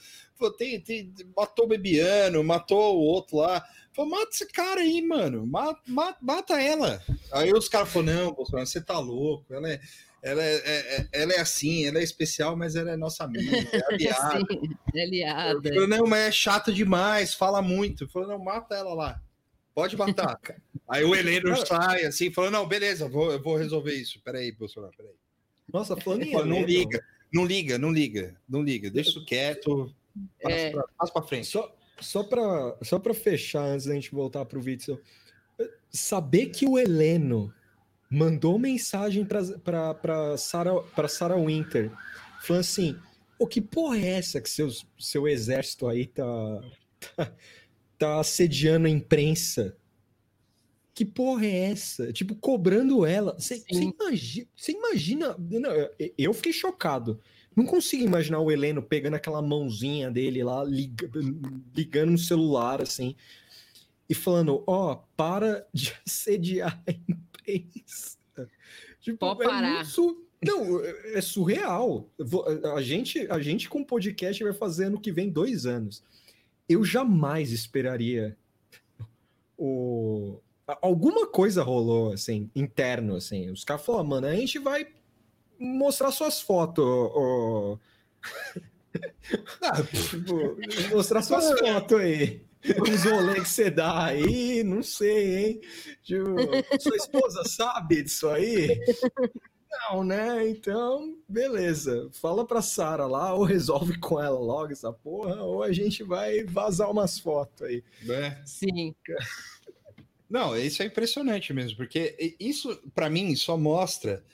tem, tem, matou o Bebiano, matou o outro lá. Falou, mata esse cara aí, mano, mata, mata, mata ela. Aí os caras falaram, não, Bolsonaro, você tá louco, ela é ela é, é, é, ela é assim, ela é especial, mas ela é nossa amiga, é aliada. Sim, é aliada. Falou, não, mas é chata demais, fala muito. Falou, não, mata ela lá. Pode matar. Aí o Heleno sai assim, falando: não, beleza, vou, eu vou resolver isso. Peraí, Bolsonaro, peraí. Nossa, falando em Não liga, não liga, não liga, não liga, deixa isso quieto. É... passa pra frente. Só, só para só pra fechar, antes da gente voltar pro Witzel, saber que o Heleno mandou mensagem para Sarah, pra Sarah Winter, falando assim: o que porra é essa que seus, seu exército aí tá, tá tá assediando a imprensa. Que porra é essa? Tipo, cobrando ela. Você imagina, imagina. Não, eu fiquei chocado. Não consigo imaginar o Heleno pegando aquela mãozinha dele lá, liga, ligando no celular, assim, e falando: Ó, oh, para de assediar a imprensa. Tipo, Pode é parar. Muito, não, é surreal. A gente, a gente com podcast vai fazer ano que vem dois anos eu jamais esperaria o alguma coisa rolou assim interno assim os caras falaram mano a gente vai mostrar suas fotos ah, tipo, mostrar suas fotos aí os rolês que você dá aí não sei hein tipo, sua esposa sabe disso aí não, né? Então, beleza. Fala pra Sara lá, ou resolve com ela logo essa porra, ou a gente vai vazar umas fotos aí. Né? Sim. Não, isso é impressionante mesmo, porque isso, para mim, só mostra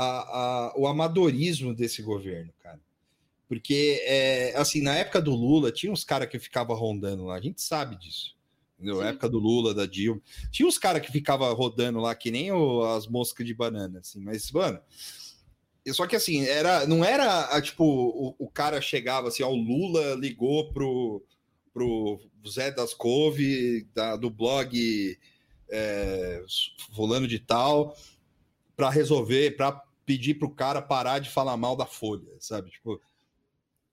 a, a, o amadorismo desse governo, cara. Porque, é, assim, na época do Lula, tinha uns caras que ficavam rondando lá, a gente sabe disso. Na época do Lula, da Dilma. Tinha uns caras que ficava rodando lá, que nem o, as moscas de banana, assim, mas, mano. Só que assim, era, não era tipo, o, o cara chegava assim, ó, o Lula ligou pro, pro Zé das Couve, da, do blog é, fulano de tal, para resolver, para pedir pro cara parar de falar mal da Folha, sabe? Tipo,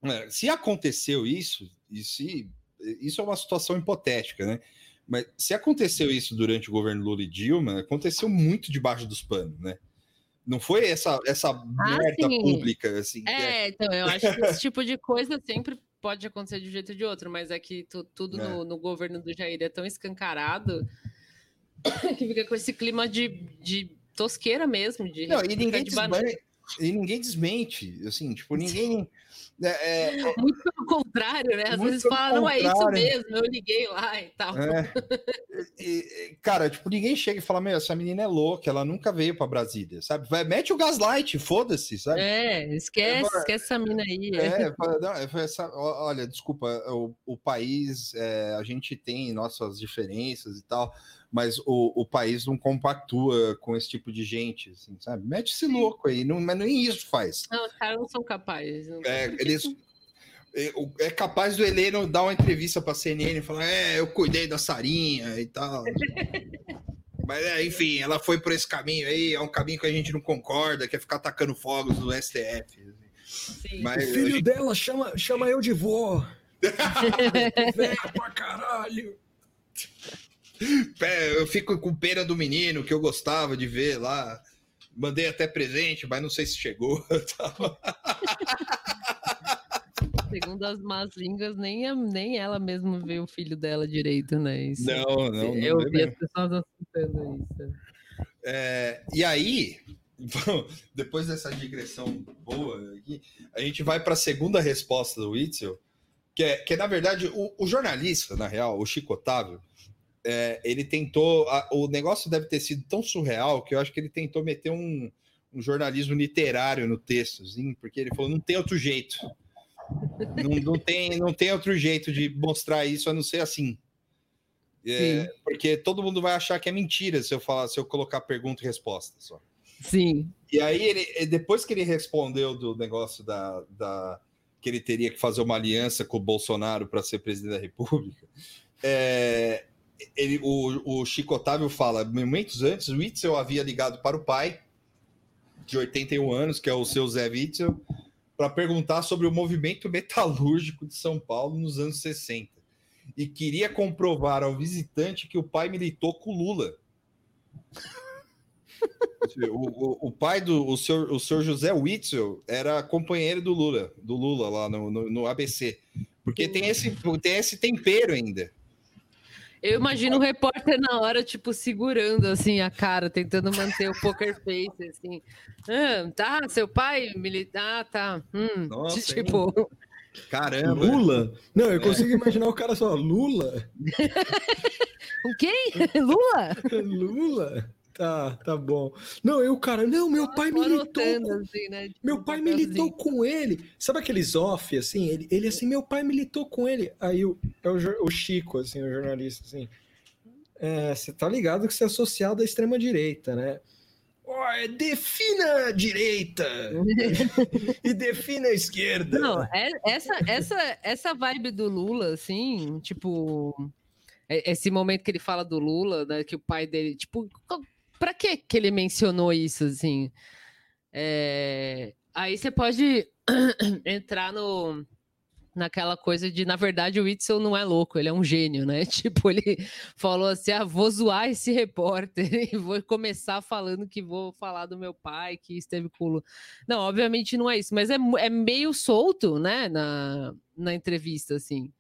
é, se aconteceu isso, e se isso é uma situação hipotética, né? Mas se aconteceu isso durante o governo Lula e Dilma, aconteceu muito debaixo dos panos, né? Não foi essa, essa ah, merda sim. pública, assim. É, é, então, eu acho que esse tipo de coisa sempre pode acontecer de um jeito ou de outro, mas é que tu, tudo é. no, no, governo do Jair é tão escancarado que fica com esse clima de, de tosqueira mesmo, de Não, e ninguém, de e ninguém desmente, assim, tipo, ninguém é, é, muito pelo contrário, né? Às vezes fala, não é isso mesmo, eu liguei lá e tal. É. E, cara, tipo, ninguém chega e fala, meu, essa menina é louca, ela nunca veio para Brasília, sabe? Vai, mete o gaslight, foda-se, sabe? É, esquece, é, esquece essa menina aí. É, é não, essa, olha, desculpa, o, o país, é, a gente tem nossas diferenças e tal, mas o, o país não compactua com esse tipo de gente, assim, sabe? Mete esse louco aí, não, mas nem isso faz. Não, os caras não são capazes. Não é, eles, é, é capaz do Heleno dar uma entrevista para a CNN e falar: É, eu cuidei da Sarinha e tal. Mas, é, enfim, ela foi por esse caminho aí, é um caminho que a gente não concorda, quer ficar atacando fogos no STF. Sim. Mas, o filho gente... dela chama, chama eu de vó. Velho pra caralho. Eu fico com pena do menino que eu gostava de ver lá. Mandei até presente, mas não sei se chegou. Segundo as más línguas, nem, a, nem ela mesma vê o filho dela direito, né? Isso, não, não. Eu vi as pessoas assustando isso. É, e aí, depois dessa digressão boa aqui, a gente vai para a segunda resposta do Witzel, que é, que é na verdade, o, o jornalista, na real, o Chico Otávio, é, ele tentou. A, o negócio deve ter sido tão surreal que eu acho que ele tentou meter um, um jornalismo literário no texto, assim, porque ele falou: não tem outro jeito. Não, não, tem, não tem outro jeito de mostrar isso a não ser assim. É, porque todo mundo vai achar que é mentira se eu falar, se eu colocar pergunta e resposta só. Sim. E aí ele, depois que ele respondeu do negócio da, da que ele teria que fazer uma aliança com o Bolsonaro para ser presidente da República, é, ele, o, o Chico Otávio fala, momentos antes, o Witzel havia ligado para o pai de 81 anos, que é o seu Zé Witzel, para perguntar sobre o movimento metalúrgico de São Paulo nos anos 60 e queria comprovar ao visitante que o pai militou com Lula. O, o, o, pai do o senhor, o senhor José Witzel era companheiro do Lula, do Lula lá no, no, no ABC. Porque tem esse, tem esse tempero ainda. Eu imagino o repórter na hora, tipo, segurando assim a cara, tentando manter o poker face, assim. Ah, tá, seu pai militar, ah, tá. Hum, Nossa, tipo. Hein? Caramba. Lula? Não, eu consigo é. imaginar o cara só, Lula? o quem? Lula? Lula? Tá, tá bom. Não, eu, cara, não, meu pai militou. Assim, né? meu pai militou com ele. Sabe aqueles off, assim? Ele, ele assim, meu pai militou com ele. Aí o, é o, o Chico, assim, o jornalista, assim. É, você tá ligado que você é associado à extrema-direita, né? Oh, defina a direita e defina a esquerda. Não, é, essa, essa, essa vibe do Lula, assim, tipo, é, esse momento que ele fala do Lula, né, que o pai dele, tipo, para que que ele mencionou isso, assim? É... Aí você pode entrar no naquela coisa de, na verdade, o Whitson não é louco, ele é um gênio, né? Tipo, ele falou assim: ah, vou zoar esse repórter e vou começar falando que vou falar do meu pai que esteve com o Não, obviamente não é isso, mas é, é meio solto, né, na, na entrevista, assim.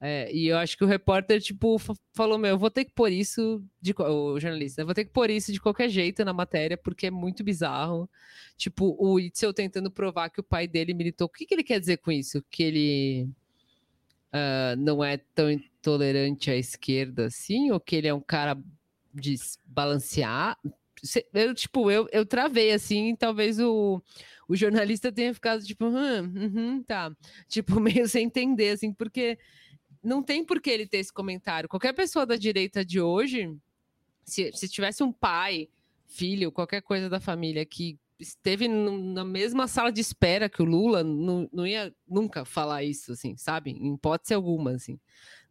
É, e eu acho que o repórter, tipo, falou: Meu, eu vou ter que pôr isso, de, o jornalista, eu vou ter que pôr isso de qualquer jeito na matéria, porque é muito bizarro. Tipo, o Itzel tentando provar que o pai dele militou. O que, que ele quer dizer com isso? Que ele uh, não é tão intolerante à esquerda assim? Ou que ele é um cara desbalancear? Eu, tipo, eu, eu travei assim, talvez o, o jornalista tenha ficado tipo, hum, tá, tipo, meio sem entender, assim, porque não tem por que ele ter esse comentário. Qualquer pessoa da direita de hoje, se, se tivesse um pai, filho, qualquer coisa da família que esteve na mesma sala de espera que o Lula, não, não ia nunca falar isso, assim, sabe? Em hipótese alguma, assim.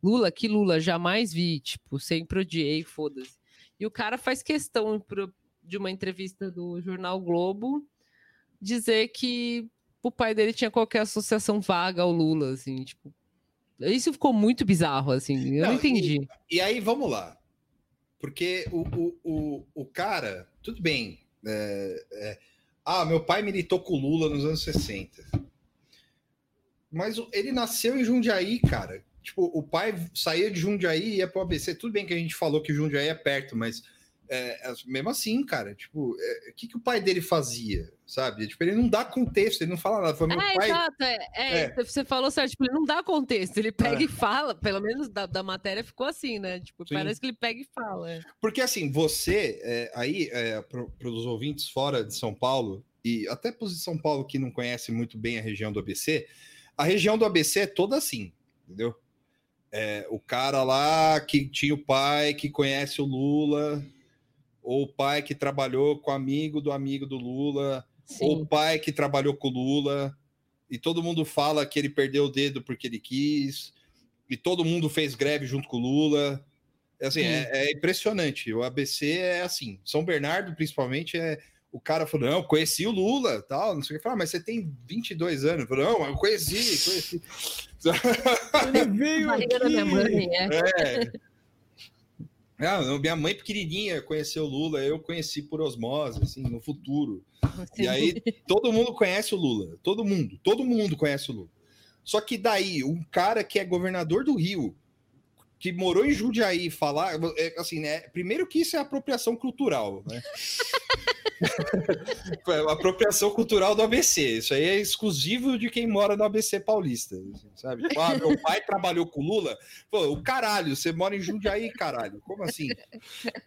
Lula, que Lula, jamais vi, tipo, sempre odiei, foda-se. E o cara faz questão pro, de uma entrevista do jornal Globo dizer que o pai dele tinha qualquer associação vaga ao Lula, assim, tipo, isso ficou muito bizarro, assim. Eu não, não entendi. E, e, aí, vamos lá. Porque o, o, o, o cara, tudo bem. É, é, ah, meu pai militou com o Lula nos anos 60. Mas ele nasceu em Jundiaí, cara. Tipo, o pai saía de Jundiaí e ia pro ABC. Tudo bem que a gente falou que Jundiaí é perto, mas é, é, mesmo assim, cara, tipo, é, o que, que o pai dele fazia, sabe? Tipo, ele não dá contexto, ele não fala nada. Meu é, pai... exato, é, é, é, você falou certo, tipo, ele não dá contexto, ele pega e fala, pelo menos da, da matéria ficou assim, né? Tipo, Sim. parece que ele pega e fala. Porque assim, você, aí, para os ouvintes fora de São Paulo, e até para os de São Paulo que não conhecem muito bem a região do ABC, a região do ABC é toda assim, entendeu? O cara lá que tinha o pai, que conhece o Lula, ou o pai que trabalhou com amigo do amigo do Lula, Sim. ou o pai que trabalhou com o Lula, e todo mundo fala que ele perdeu o dedo porque ele quis, e todo mundo fez greve junto com o Lula. É, assim, é, é, impressionante. O ABC é assim. São Bernardo, principalmente, é. O cara falou: não, conheci o Lula, tal, não sei o que. Fala, ah, mas você tem 22 anos. Falou, não, eu conheci, conheci. Ele veio. Aqui. É. Ah, minha mãe pequenininha conheceu o Lula, eu conheci por osmose, assim, no futuro. Sim. E aí todo mundo conhece o Lula, todo mundo, todo mundo conhece o Lula. Só que daí, um cara que é governador do Rio, que morou em Jundiaí, falar, é, assim, né? Primeiro que isso é apropriação cultural, né? Apropriação cultural do ABC. Isso aí é exclusivo de quem mora no ABC paulista. Sabe? Tipo, ah, meu pai trabalhou com Lula. Pô, o caralho, você mora em Jundiaí, caralho. Como assim?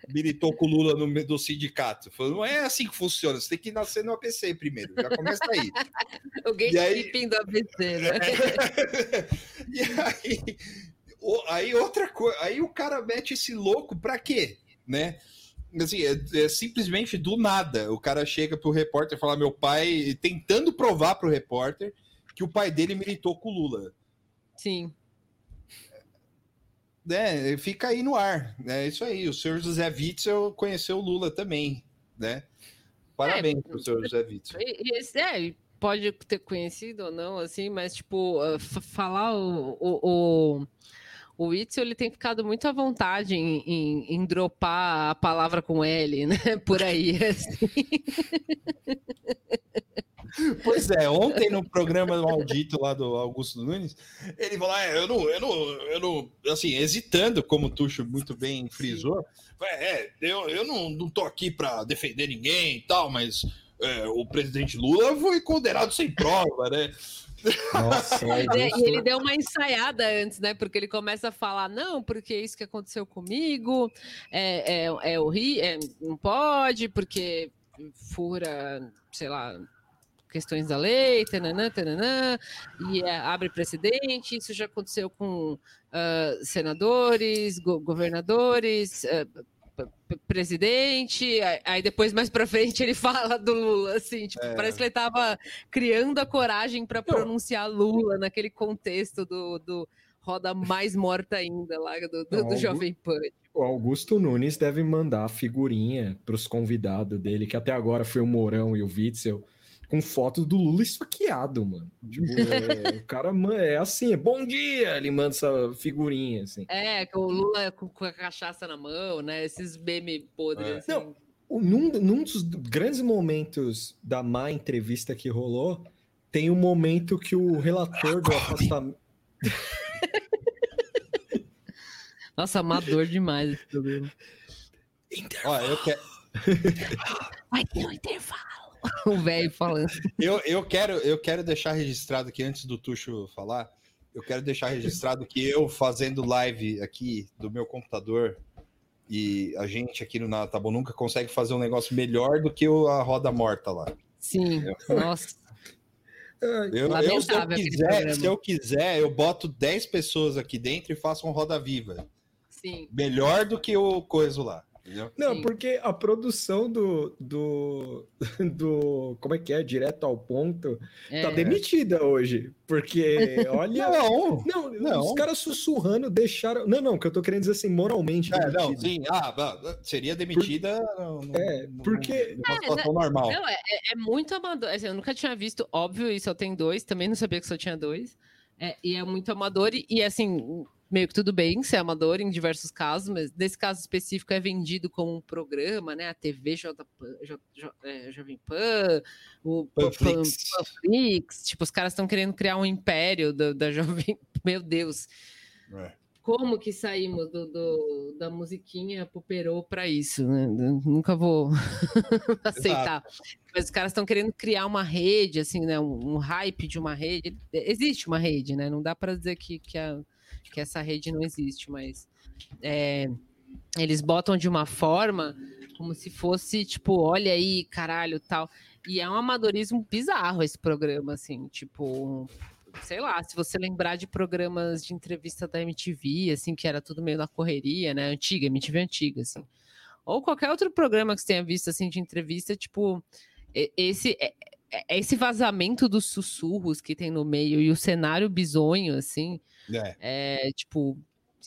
Militou com Lula no do sindicato. Falou, não é assim que funciona. Você tem que nascer no ABC primeiro. Já começa aí. o gatekeeping aí... do ABC, né? e aí, aí outra coisa. Aí o cara mete esse louco pra quê? Né? assim, é, é, simplesmente do nada. O cara chega pro repórter e fala: meu pai, tentando provar pro repórter que o pai dele militou com o Lula. Sim. É, fica aí no ar. É isso aí. O senhor José Witzel conheceu o Lula também, né? Parabéns é, pro senhor José Witzel. É, pode ter conhecido ou não, assim, mas, tipo, uh, falar o, o, o o Witzel ele tem ficado muito à vontade em, em, em, dropar a palavra com L, né? Por aí, assim. Pois é, ontem no programa maldito lá do Augusto Nunes, ele falou: ah, eu não, eu não, eu não, assim, hesitando, como o Tuxo muito bem frisou, é, eu, eu não, não tô aqui para defender ninguém e tal, mas é, o presidente Lula foi condenado sem prova, né? Nossa, é e ele deu uma ensaiada antes, né? Porque ele começa a falar, não, porque isso que aconteceu comigo é, é, é horrível, é, não pode, porque fura, sei lá, questões da lei, tananã, tananã, e é, abre precedente. Isso já aconteceu com uh, senadores, go governadores, uh, presidente, aí depois mais para frente ele fala do Lula, assim, tipo, é. parece que ele estava criando a coragem para pronunciar Lula naquele contexto do, do roda mais morta ainda lá do, do, do Jovem Pan. O Augusto Nunes deve mandar figurinha para os convidados dele, que até agora foi o Mourão e o Witzel, com fotos do Lula esfaqueado, mano. Tipo, é, o cara é assim, é bom dia, ele manda essa figurinha, assim. É, com o Lula com, com a cachaça na mão, né? Esses memes podres, é. assim. Não, num, num dos grandes momentos da má entrevista que rolou, tem um momento que o relator do afastamento... Nossa, amador demais esse programa. Ó, eu quero... Vai ter um intervalo. o velho falando. Eu, eu, quero, eu quero deixar registrado aqui, antes do Tuxo falar, eu quero deixar registrado que eu fazendo live aqui do meu computador e a gente aqui no Nada Tá Bom nunca consegue fazer um negócio melhor do que a roda morta lá. Sim, nossa. Eu, eu, se, eu quiser, se eu quiser, eu boto 10 pessoas aqui dentro e faço um roda viva. Sim. Melhor do que o coisa lá. Entendeu? Não, Sim. porque a produção do, do, do. Como é que é? Direto ao ponto, tá é. tá demitida hoje. Porque, olha. não, não, não, os caras sussurrando deixaram. Não, não, que eu tô querendo dizer assim, moralmente. É, não, sim, ah, seria demitida. Por... é, porque. Numa é, situação normal. Não, é, é, é muito amador. Assim, eu nunca tinha visto, óbvio, e só tem dois, também não sabia que só tinha dois. É, e é muito amador, e, e assim, meio que tudo bem ser amador em diversos casos, mas nesse caso específico é vendido como um programa, né? A TV J, J, J, é, Jovem Pan, o Panflix. Panflix. Tipo, os caras estão querendo criar um império da, da Jovem. Meu Deus. É. Como que saímos do, do da musiquinha Poperou para isso? Né? Nunca vou aceitar. Exato. Mas os caras estão querendo criar uma rede, assim, né? Um, um, hype de uma rede. Existe uma rede, né? Não dá para dizer que, que a que essa rede não existe, mas é, eles botam de uma forma como se fosse tipo, olha aí, caralho, tal. E é um amadorismo bizarro esse programa, assim, tipo, sei lá, se você lembrar de programas de entrevista da MTV, assim, que era tudo meio na correria, né? Antiga, MTV antiga, assim. Ou qualquer outro programa que você tenha visto, assim, de entrevista, tipo, esse é, é esse vazamento dos sussurros que tem no meio e o cenário bizonho, assim, é, é tipo,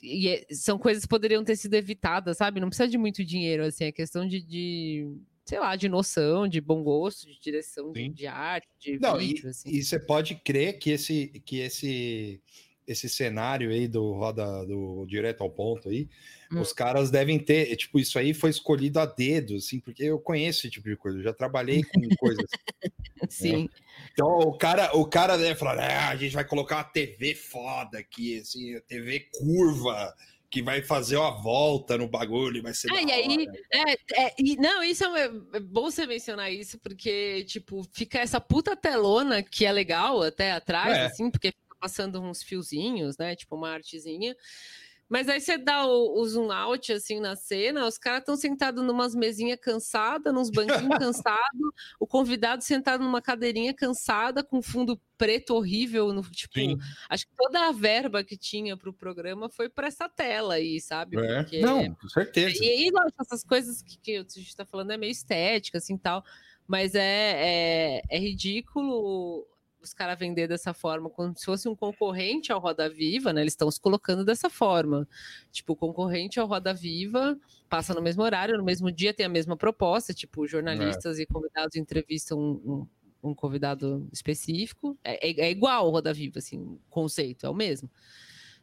e é, são coisas que poderiam ter sido evitadas, sabe? Não precisa de muito dinheiro, assim, é questão de, de sei lá, de noção, de bom gosto, de direção de, de, arte, de Não, vídeo, e, assim. E você pode crer que esse, que esse esse cenário aí do roda do direto ao ponto aí, hum. os caras devem ter, tipo, isso aí foi escolhido a dedo, assim, porque eu conheço esse tipo de coisa, eu já trabalhei com coisas. Sim. Né? Então o cara, o cara deve falar, ah, a gente vai colocar uma TV foda aqui, assim, TV curva, que vai fazer uma volta no bagulho, vai ser. É, e aí, é, é, e, não, isso é, é, bom você mencionar isso, porque, tipo, fica essa puta telona que é legal até atrás, é. assim, porque passando uns fiozinhos, né? Tipo, uma artezinha. Mas aí você dá o, o zoom out assim na cena, os caras estão sentados numas mesinhas cansadas, nos banquinhos cansados, o convidado sentado numa cadeirinha cansada, com fundo preto horrível, no, tipo, Sim. acho que toda a verba que tinha para o programa foi para essa tela aí, sabe? É. Porque... Não, com certeza. E aí, essas coisas que, que a gente está falando é meio estética, assim, tal, mas é, é, é ridículo os caras vender dessa forma, como se fosse um concorrente ao Roda Viva, né? Eles estão se colocando dessa forma. Tipo, concorrente ao Roda Viva, passa no mesmo horário, no mesmo dia tem a mesma proposta, tipo, jornalistas é. e convidados entrevistam um, um, um convidado específico. É, é, é, igual ao Roda Viva, assim, o conceito, é o mesmo.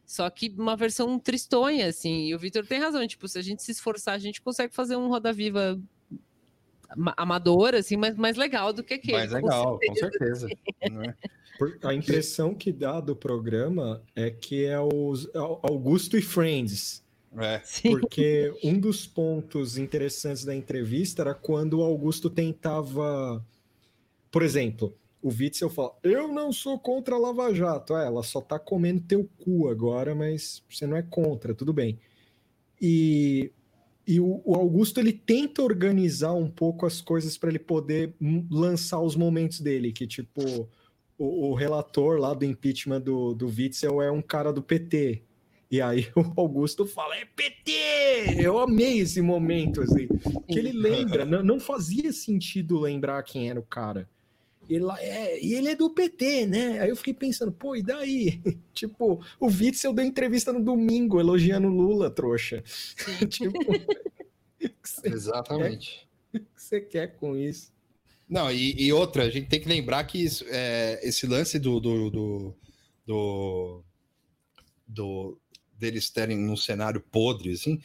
Só que uma versão tristonha, assim, e o Vitor tem razão, tipo, se a gente se esforçar, a gente consegue fazer um Roda Viva amador, assim, mas mais legal do que aquele. Mais legal, com certeza. né? A impressão que dá do programa é que é os é Augusto e Friends. É. Porque um dos pontos interessantes da entrevista era quando o Augusto tentava. Por exemplo, o Witzel fala: Eu não sou contra a Lava Jato. É, ela só tá comendo teu cu agora, mas você não é contra, tudo bem. E e o, o, Augusto ele tenta organizar um pouco as coisas para ele poder lançar os momentos dele, que tipo o, o, relator lá do impeachment do, do Witzel é um cara do PT. E aí o Augusto fala, é PT! Eu amei esse momento, assim, que ele lembra, não, não fazia sentido lembrar quem era o cara. Ele lá, é, e ele é do PT, né? Aí eu fiquei pensando, pô, e daí? tipo, o Witzel deu entrevista no domingo elogiando Lula, trouxa. tipo, Exatamente. O que você quer com isso? Não, e, e, outra, a gente tem que lembrar que isso, é, esse lance do, do, do, do, do deles terem um cenário podre, assim,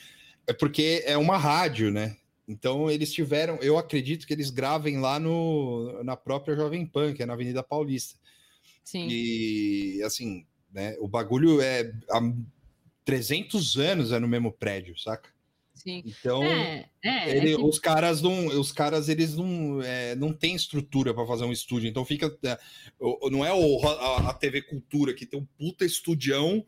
é porque é uma rádio, né? Então eles tiveram, eu acredito que eles gravem lá no, na própria Jovem Pan, que é na Avenida Paulista. Sim. E assim, né, o bagulho é há 300 anos é no mesmo prédio, saca? Sim. Então, é, é, ele, é que... os caras não, os caras eles não, é, não têm estrutura para fazer um estúdio. Então fica, é, não é o, a, a TV Cultura que tem um puta estudião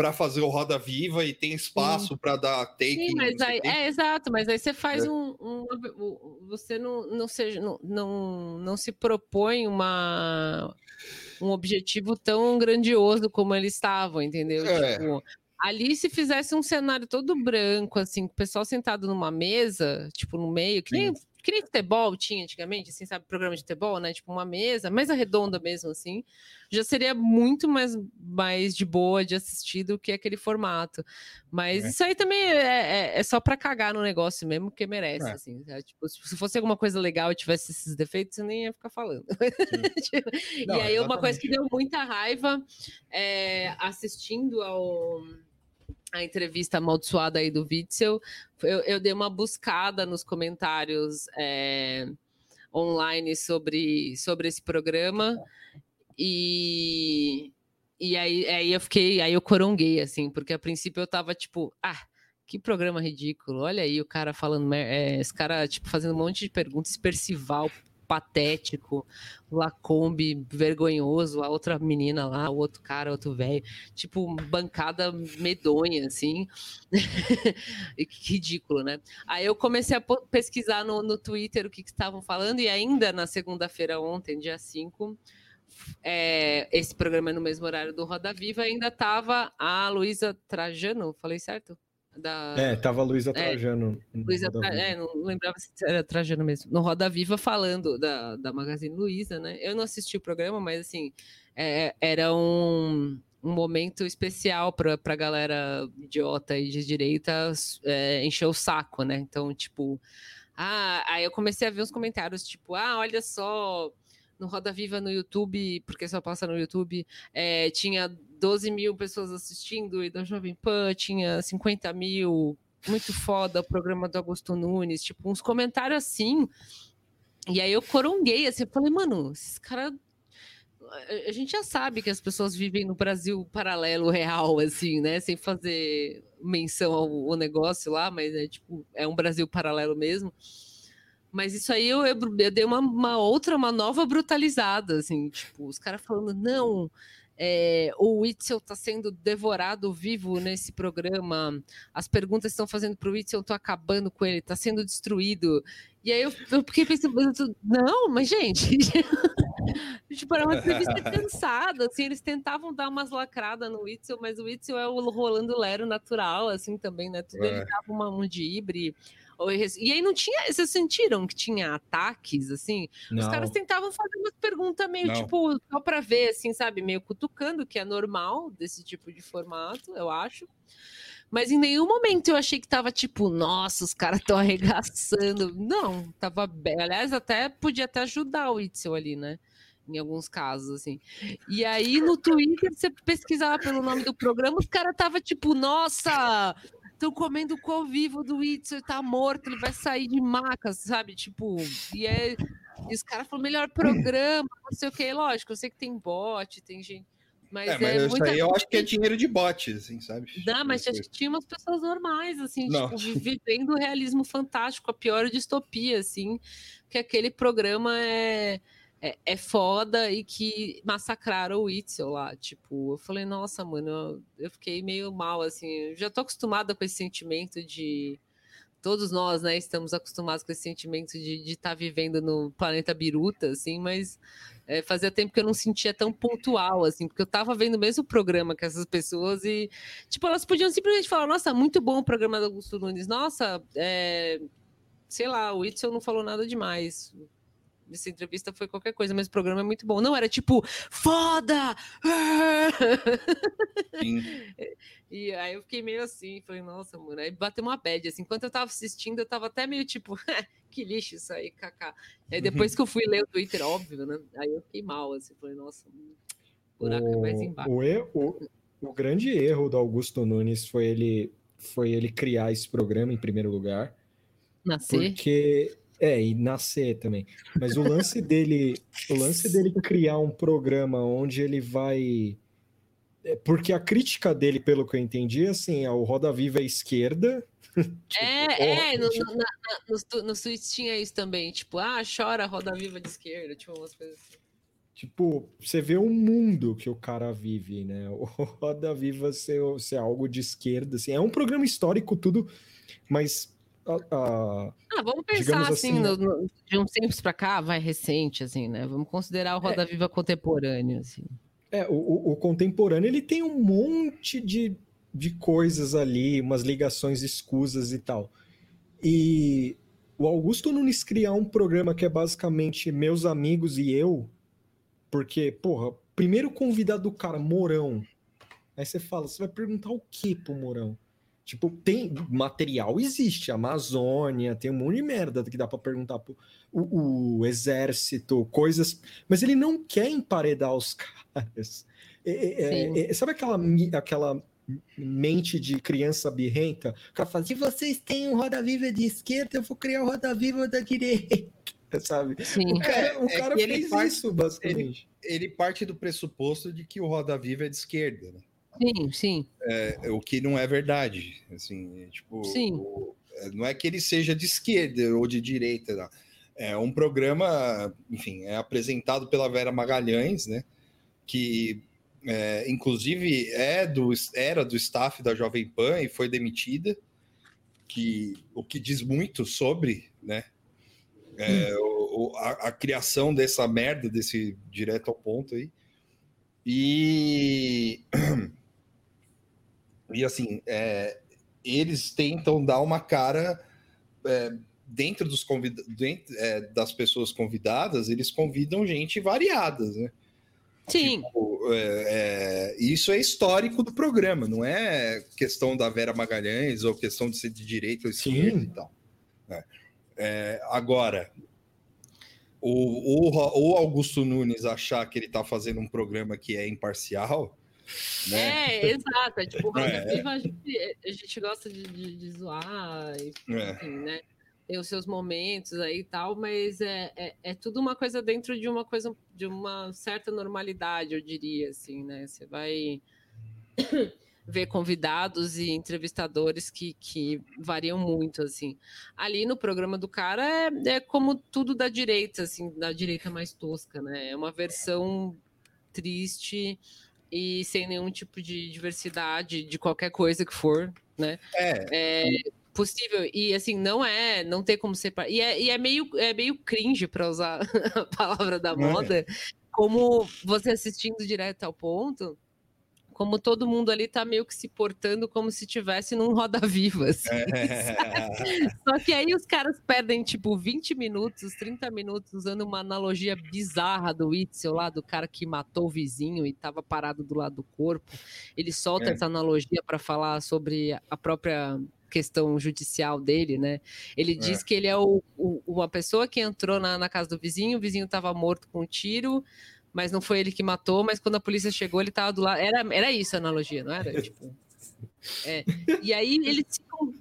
para fazer o Roda Viva e tem espaço para dar take. Sim, mas aí, é exato, mas aí você faz é. um, um, você não, não seja não, não, não se propõe uma um objetivo tão grandioso como eles estavam, entendeu? É. Tipo, ali se fizesse um cenário todo branco, assim, o pessoal sentado numa mesa, tipo no meio, que nem que nem futebol tinha antigamente, assim, sabe, programa de futebol, né? Tipo uma mesa, mesa redonda mesmo, assim, já seria muito mais, mais de boa de assistir do que aquele formato. Mas é. isso aí também é, é, é só para cagar no negócio mesmo, porque merece, é. assim. Tipo, se fosse alguma coisa legal e tivesse esses defeitos, eu nem ia ficar falando. tipo, Não, e aí, exatamente. uma coisa que deu muita raiva é, assistindo ao a entrevista amaldiçoada aí do Witzel, eu, eu dei uma buscada nos comentários é, online sobre, sobre esse programa. E, e aí, aí eu fiquei, aí eu coronguei, assim, porque a princípio eu tava tipo, ah, que programa ridículo, olha aí o cara falando, é, esse cara, tipo, fazendo um monte de perguntas, Percival, patético, Lacombe vergonhoso, a outra menina lá, o outro cara, outro velho, tipo, bancada medonha, assim. que ridículo, né? Aí eu comecei a pesquisar no, no Twitter o que estavam falando, e ainda na segunda-feira ontem, dia 5, é, esse programa é no mesmo horário do Roda Viva, ainda estava a Luísa Trajano, falei certo? Da... É, tava a Luísa é, Trajano. É, Luísa Tra... é, não lembrava se era Trajano mesmo. No Roda Viva falando da, da Magazine Luiza, né? Eu não assisti o programa, mas assim, é, era um, um momento especial para a galera idiota e de direita é, encher o saco, né? Então, tipo, ah, aí eu comecei a ver uns comentários, tipo, ah, olha só, no Roda Viva no YouTube, porque só passa no YouTube, é, tinha 12 mil pessoas assistindo, e da Jovem Pan tinha 50 mil. Muito foda o programa do Augusto Nunes, tipo, uns comentários assim. E aí eu coronguei, assim, eu falei, mano, esses caras a gente já sabe que as pessoas vivem no Brasil paralelo real, assim, né? Sem fazer menção ao, ao, negócio lá, mas é tipo, é um Brasil paralelo mesmo. Mas isso aí eu, eu, eu dei uma, uma, outra, uma nova brutalizada, assim, tipo, os caras falando, não, é, o Witzel está sendo devorado vivo nesse programa. As perguntas que estão fazendo para o Witzel estão acabando com ele, está sendo destruído. E aí eu, eu fiquei pensando, não, mas gente, tipo, era uma entrevista cansada, assim, eles tentavam dar umas lacradas no Witzel, mas o Witzel é o Rolando Lero natural, assim, também, né? Tudo é. ele dava uma, um dibre. E aí não tinha. Vocês sentiram que tinha ataques, assim? Não. Os caras tentavam fazer umas perguntas meio, não. tipo, só para ver, assim, sabe? Meio cutucando, que é normal desse tipo de formato, eu acho. Mas em nenhum momento eu achei que tava tipo, nossa, os caras estão arregaçando. Não, tava bem. Aliás, até podia até ajudar o Itzel ali, né? Em alguns casos, assim. E aí no Twitter, você pesquisava pelo nome do programa, os caras tava tipo, nossa, estão comendo o co vivo do Itzel, tá morto, ele vai sair de macas, sabe? Tipo, e, é, e os caras falam, melhor programa, não sei o que. Lógico, eu sei que tem bot, tem gente. Mas, é, mas é isso aí eu acho que é dinheiro de bot, assim, sabe? Não, mas acho que tinha umas pessoas normais, assim, tipo, vivendo o realismo fantástico, a pior distopia, assim, que aquele programa é é, é foda e que massacraram o Itzel lá. Tipo, eu falei, nossa, mano, eu, fiquei meio mal, assim. Eu já tô acostumada com esse sentimento de. Todos nós, né, estamos acostumados com esse sentimento de estar tá vivendo no planeta Biruta, assim, mas é, fazia tempo que eu não sentia tão pontual, assim, porque eu tava vendo o mesmo programa que essas pessoas e, tipo, elas podiam simplesmente falar, nossa, muito bom o programa do Augusto Nunes, nossa, é, sei lá, o Itzel não falou nada demais, dessa entrevista foi qualquer coisa, mas o programa é muito bom. Não era tipo, foda! E aí eu fiquei meio assim, falei, nossa, mano, aí bateu uma bad, assim, enquanto eu tava assistindo, eu tava até meio tipo, que lixo isso aí, kaká. Aí depois que eu fui ler o Twitter, óbvio, né, aí eu fiquei mal, assim, falei, nossa, buraco o, é mais embaixo. O, o, o grande erro do Augusto Nunes foi ele, foi ele criar esse programa em primeiro lugar. Nascer? Porque é, e nascer também. Mas o lance dele, o lance dele criar um programa onde ele vai é, porque a crítica dele, pelo que eu entendi, assim, é o Roda Viva à esquerda. tipo, é, é, no, tipo... na, na, nos, tweets tinha isso também, tipo, ah, chora Roda Viva de esquerda, tipo, umas coisas assim. Tipo, você vê o mundo que o cara vive, né? O Roda Viva ser, ser algo de esquerda, assim. É um programa histórico, tudo, mas ah, vamos pensar assim, assim no, no, de uns tempos para cá, vai recente, assim, né? Vamos considerar o Roda é, Viva contemporâneo, assim. É, o, o, contemporâneo ele tem um monte de, de coisas ali, umas ligações escusas e tal. E o Augusto Nunes criar um programa que é basicamente meus amigos e eu, porque, porra, primeiro convidado do cara, Morão. Aí você fala, você vai perguntar o que pro Morão? Tipo, tem material, existe, Amazônia, tem um monte de merda que dá para perguntar pro o, o, exército, coisas, mas ele não quer emparedar os caras. É, é, é, é sabe aquela, aquela mente de criança birrenta? O cara fala, se vocês têm um roda-viva de esquerda, eu vou criar um roda-viva da direita, sabe? Sim. O cara, o é cara fez parte, isso, basicamente. Ele, ele, parte do pressuposto de que o roda-viva é de esquerda, né? Sim, sim. É, o que não é verdade. Assim, tipo, sim. O, é, não é que ele seja de esquerda ou de direita. Não. É um programa, enfim, é apresentado pela Vera Magalhães, né? Que é, inclusive é do, era do staff da Jovem Pan e foi demitida, que o que diz muito sobre, né? É, o, a, a, criação dessa merda, desse direto ao ponto aí. E E assim, é, eles tentam dar uma cara é, dentro dos convida dentro, é, das pessoas convidadas, eles convidam gente variadas, né? Sim. Tipo, é, é, isso é histórico do programa, não é questão da Vera Magalhães ou questão de ser de direita ou esquerda Sim. e tal. Né? É, agora, o, o, o Augusto Nunes achar que ele está fazendo um programa que é imparcial, né? É, exato. É, tipo, é. a, gente, a gente gosta de, de, de zoar, enfim, é. né? Tem os seus momentos aí e tal, mas é, é, é, tudo uma coisa dentro de uma coisa, de uma certa normalidade, eu diria, assim, né? Você vai. ver convidados e entrevistadores que, que variam muito, assim. Ali no programa do cara é, é como tudo da direita, assim, da direita mais tosca, né? É uma versão triste e sem nenhum tipo de diversidade de qualquer coisa que for, né? É. é possível e assim não é não tem como separar e é, e é meio é meio cringe para usar a palavra da é. moda é. como você assistindo direto ao ponto como todo mundo ali tá meio que se portando como se tivesse num roda-viva. Assim. Só que aí os caras perdem, tipo, 20 minutos, 30 minutos, usando uma analogia bizarra do Itzel lá, do cara que matou o vizinho e tava parado do lado do corpo. Ele solta é. essa analogia para falar sobre a própria questão judicial dele, né? Ele é. diz que ele é o, o, uma pessoa que entrou na, na casa do vizinho, o vizinho estava morto com um tiro, mas não foi ele que matou, mas quando a polícia chegou, ele estava do lado. Era, era isso a analogia, não era? Tipo, é. E aí eles ficam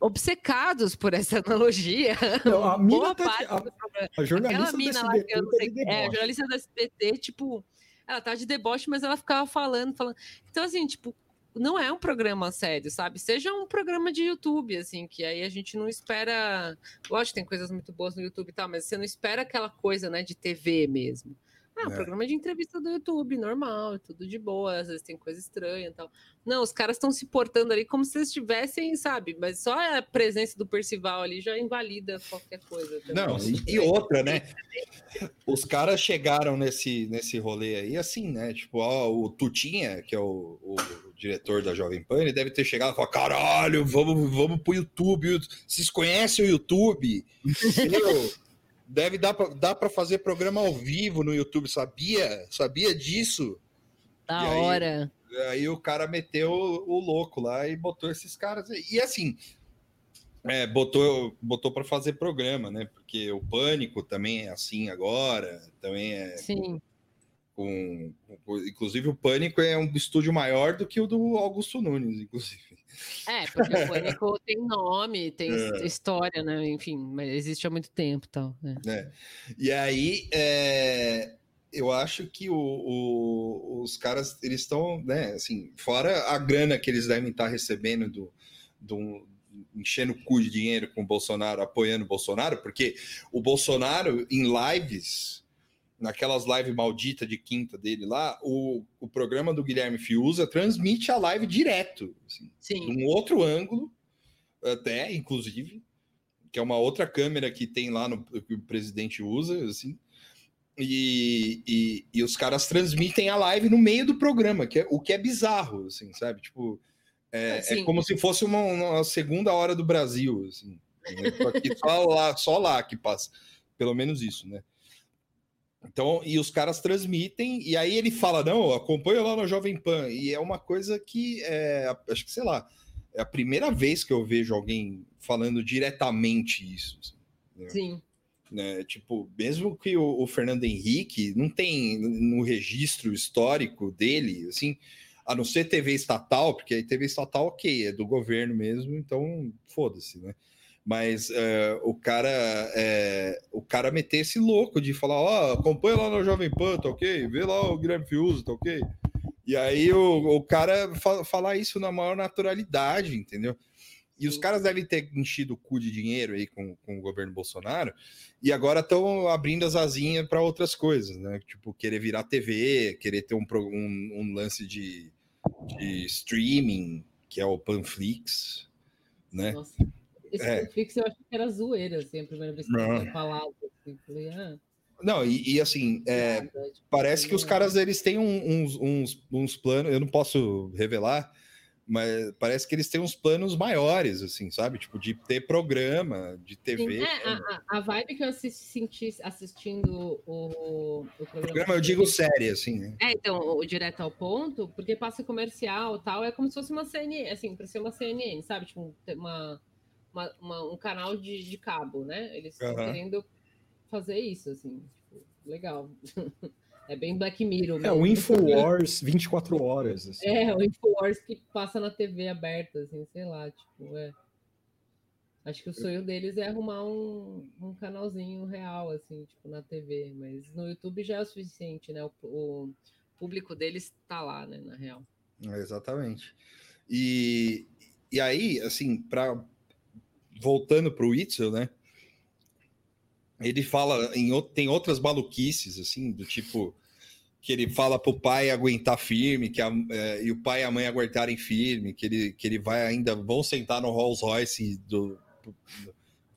obcecados por essa analogia. Não, a, mina tá a, a, jornalista Aquela mina lá que eu não sei, é, a jornalista da SBT, tipo, ela tá de deboche, mas ela ficava falando, falando. Então, assim, tipo, não é um programa sério, sabe? Seja um programa de YouTube, assim, que aí a gente não espera. Lógico, tem coisas muito boas no YouTube e tal, mas você não espera aquela coisa, né, de TV mesmo. Ah, um é. programa de entrevista do YouTube, normal, tudo de boa, às vezes tem coisa estranha e tal. Não, os caras estão se portando ali como se eles estivessem, sabe? Mas só a presença do Percival ali já invalida qualquer coisa. Também. Não, e outra, né? Os caras chegaram nesse, nesse rolê aí assim, né? Tipo, ó, o Tutinha, que é o, o diretor da Jovem Pan, ele deve ter chegado e falado: caralho, vamos, vamos pro YouTube. Vocês conhecem o YouTube? Entendeu? Deve dar pra, dar para fazer programa ao vivo no YouTube, sabia? Sabia disso? Da aí, hora. Aí o cara meteu o, louco lá e botou esses caras. E assim, é, botou botou para fazer programa, né? Porque o Pânico também é assim agora, também é. Sim. Com, com, inclusive o Pânico é um estúdio maior do que o do Augusto Nunes, inclusive. É, porque o Pânico tem nome, tem é. história, né? Enfim, mas existe há muito tempo tal. Né? É. E aí, é, eu acho que o, o, os caras, eles estão, né, assim, fora a grana que eles devem estar recebendo do, do enchendo o cu de dinheiro com o Bolsonaro, apoiando o Bolsonaro, porque o Bolsonaro, em lives naquelas lives malditas de quinta dele lá, o, o programa do Guilherme Fiuza transmite a live direto, assim, Sim. num outro ângulo, até, inclusive, que é uma outra câmera que tem lá no que o presidente usa, assim, e, e, e, os caras transmitem a live no meio do programa, que é, o que é bizarro, assim, sabe? Tipo, é, é como se fosse uma, uma, segunda hora do Brasil, assim, né? só lá, só lá que passa, pelo menos isso, né? Então, e os caras transmitem, e aí ele fala: não, acompanha lá no Jovem Pan. E é uma coisa que, é, acho que, sei lá, é a primeira vez que eu vejo alguém falando diretamente isso. Assim, né? Sim. Né? Tipo, mesmo que o, o, Fernando Henrique não tem no registro histórico dele, assim, a não ser TV estatal, porque aí TV estatal, ok, é do governo mesmo, então foda-se, né? Mas é, o cara é, o cara meter esse louco de falar, ó, oh, acompanha lá no Jovem Pan, tá ok? Vê lá o Guilherme Fiuso, tá ok? E aí o, o cara fa falar isso na maior naturalidade, entendeu? E os caras devem ter enchido o cu de dinheiro aí com, com o governo Bolsonaro e agora estão abrindo as asinhas para outras coisas, né? Tipo, querer virar TV, querer ter um, um, um lance de, de streaming, que é o Panflix, né? Nossa. Esse é. Netflix eu acho que era zoeira, assim, a primeira vez que eu tinha falado. Assim, falei, ah. Não, e, e assim, é, Nada, tipo, parece que os caras eles têm uns, uns, uns planos, eu não posso revelar, mas parece que eles têm uns planos maiores, assim, sabe? Tipo, de ter programa, de TV. Sim, é, a, a, vibe que eu assisti assistindo o, o programa. programa eu digo série, assim, né? É, então, o Direto ao Ponto, porque passa comercial tal, é como se fosse uma CNN, assim, para ser uma CNN, sabe? Tipo, uma uma, uma, um canal de, de, cabo, né? Eles estão uhum. querendo fazer isso, assim, tipo, legal. é bem Black Mirror. Mesmo. É o Infowars 24 horas. Assim. É, o Infowars que passa na TV aberta, assim, sei lá, tipo, é. Acho que o sonho deles é arrumar um, um canalzinho real, assim, tipo, na TV. Mas no YouTube já é o suficiente, né? O, o público deles tá lá, né, na real. exatamente. E, e aí, assim, para voltando para o Itzel, né? Ele fala em tem outras maluquices assim do tipo que ele fala para o pai aguentar firme, que a, é, e o pai e a mãe aguentarem firme, que ele, que ele vai ainda vão sentar no Rolls Royce do,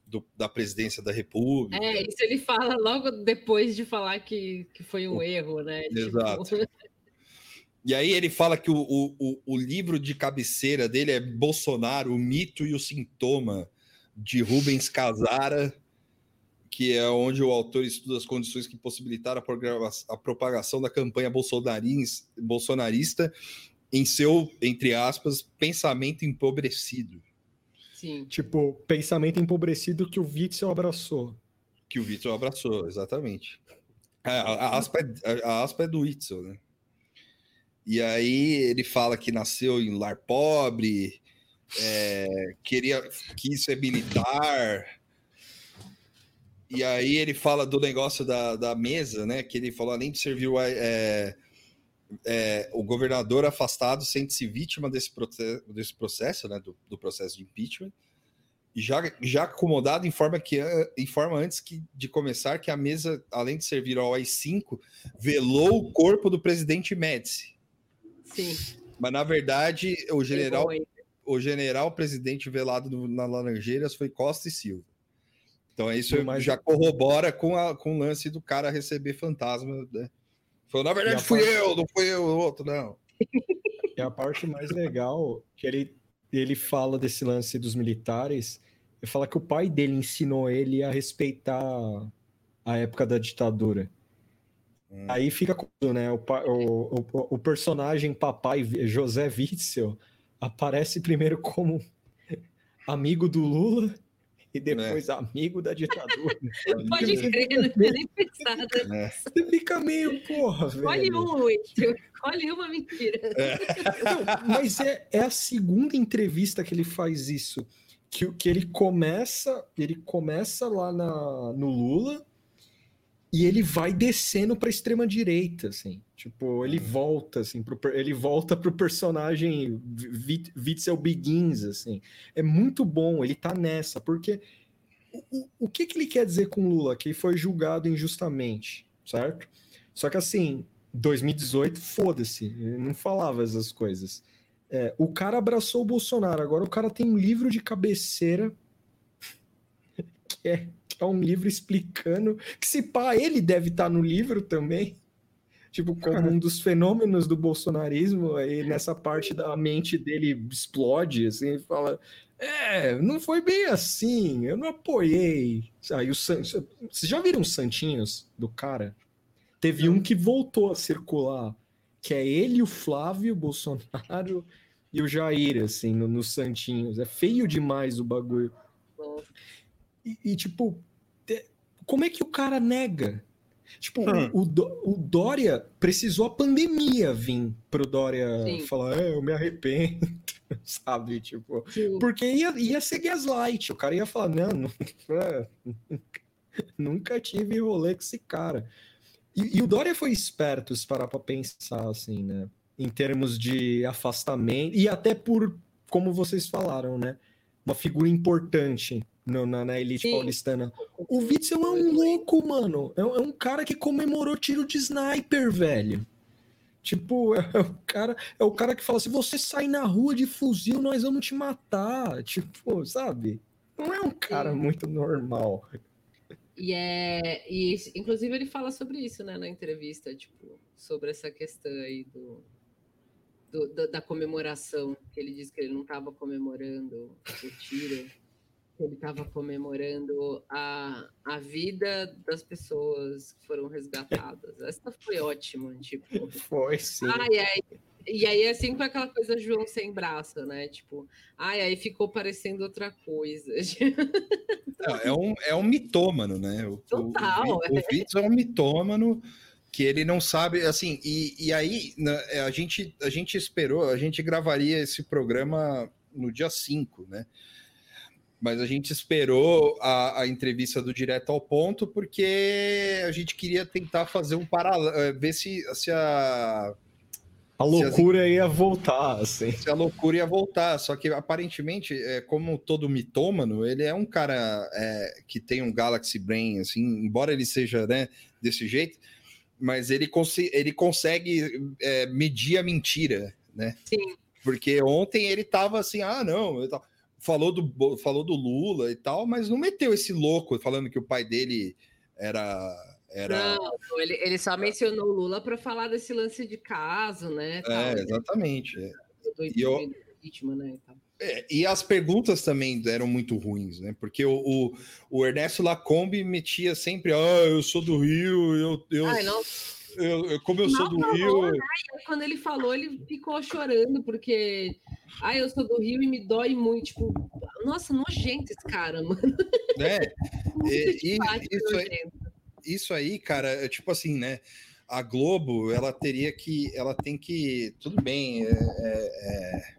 do, da presidência da República. É, isso ele fala logo depois de falar que, que foi um erro, né? Tipo, Exato. Tipo... E aí ele fala que o, o, o livro de cabeceira dele é Bolsonaro, o mito e o sintoma, de Rubens Casara, que é onde o autor estuda as condições que possibilitaram a, a propagação da campanha bolsonarista em seu, entre aspas, pensamento empobrecido. Sim. Tipo, pensamento empobrecido que o Witzel abraçou. Que o Witzel abraçou, exatamente. A, a, aspa, é, a, a aspa é do Witzel, né? E aí ele fala que nasceu em lar pobre, é, queria quis ser militar. E aí ele fala do negócio da, da mesa, né? Que ele falou, além de servir o, é, é, o governador afastado sente-se vítima desse, processo, desse processo, né? Do, do, processo de impeachment. E já, já acomodado informa, que, informa antes que, de começar que a mesa, além de servir ao AI-5, velou o corpo do presidente Médici. Sim. Mas, na verdade, o general, o general presidente velado no, na Laranjeiras foi Costa e Silva. Então, isso Mas... já corrobora com, a, com o lance do cara receber fantasma. Né? Falou, na verdade, fui parte... eu, não fui eu, o outro, não. E a parte mais legal que ele, ele fala desse lance dos militares, ele fala que o pai dele ensinou ele a respeitar a época da ditadura. Hum. Aí fica né? O, o, o, o, personagem papai José Witzel aparece primeiro como amigo do Lula e depois é. amigo da ditadura. Pode crer, não tinha nem pensado. É. Você fica meio, porra, velho. Escolhe um. Escolhe uma mentira. É. Não, mas é, é a segunda entrevista que ele faz isso. Que, que ele começa, ele começa lá na, no Lula e ele vai descendo para extrema direita, assim. Tipo, ele uhum. volta assim, pro, ele volta pro personagem Witzel Begins, assim. É muito bom, ele tá nessa, porque o, o que que ele quer dizer com Lula? Que foi julgado injustamente, certo? Só que assim, 2018, foda-se, ele não falava essas coisas. É, o cara abraçou o Bolsonaro, agora o cara tem um livro de cabeceira que é é um livro explicando que se pá, ele deve estar tá no livro também. Tipo, como um dos fenômenos do bolsonarismo, aí nessa parte da mente dele explode, assim, e fala: É, não foi bem assim, eu não apoiei. Aí o San... Vocês já viram os santinhos do cara? Teve um que voltou a circular, que é ele, o Flávio, Bolsonaro e o Jair, assim, nos no Santinhos. É feio demais o bagulho. E, e, tipo, como é que o cara nega? Tipo, hum. o, o, Dória precisou a pandemia vir pro Dória Sim. falar, é, eu me arrependo, sabe? Tipo, Sim. porque ia, ia ser gaslight. O cara ia falar, não, não é, nunca tive rolê com esse cara. E, e o Dória foi esperto, se parar pra pensar, assim, né? Em termos de afastamento, e até por, como vocês falaram, né? Uma figura importante no, na, na, elite Sim. paulistana. O Witzel é um louco, mano. É, é, um cara que comemorou tiro de sniper, velho. Tipo, é o cara, é o cara que fala: se você sair na rua de fuzil, nós vamos te matar. Tipo, sabe? Não é um cara Sim. muito normal. E é. E, inclusive, ele fala sobre isso, né, na entrevista, tipo, sobre essa questão aí do, do da, da, comemoração, que ele disse que ele não estava comemorando o tiro ele estava comemorando a, a vida das pessoas que foram resgatadas. Essa foi ótima, tipo. Foi, sim. Ai, ai, e aí, assim, com aquela coisa João sem braço, né? Tipo, ai, aí ficou parecendo outra coisa. é, um, é um mitômano, né? O, Total. O, o, o é um mitômano que ele não sabe, assim, e, e aí né, a, gente, a gente esperou, a gente gravaria esse programa no dia 5, né? Mas a gente esperou a, a, entrevista do direto ao ponto porque a gente queria tentar fazer um paralelo, eh, ver se, se a A loucura as... ia voltar, assim. Se a loucura ia voltar, só que aparentemente, é, como todo mitômano, ele é um cara é, que tem um Galaxy Brain, assim, embora ele seja né, desse jeito, mas ele, cons ele consegue é, medir a mentira, né? Sim. Porque ontem ele tava assim, ah, não, falou do, falou do Lula e tal, mas não meteu esse louco falando que o pai dele era era... Não, ele, ele só mencionou o Lula para falar desse lance de caso, né? É, tal, né? exatamente. Né? E, eu... vítima, né? É, e as perguntas também eram muito ruins, né? Porque o, o, o, Ernesto Lacombe metia sempre, ah, eu sou do Rio, eu. eu... Ai, eu, eu, como eu não, sou do não, Rio. Né? Quando ele falou, ele ficou chorando, porque ah, eu sou do Rio e me dói muito. Tipo, nossa, nojento esse cara, mano. É, e, e, isso, aí, isso aí, cara, é tipo assim, né? A Globo, ela teria que, ela tem que, tudo bem, é, é,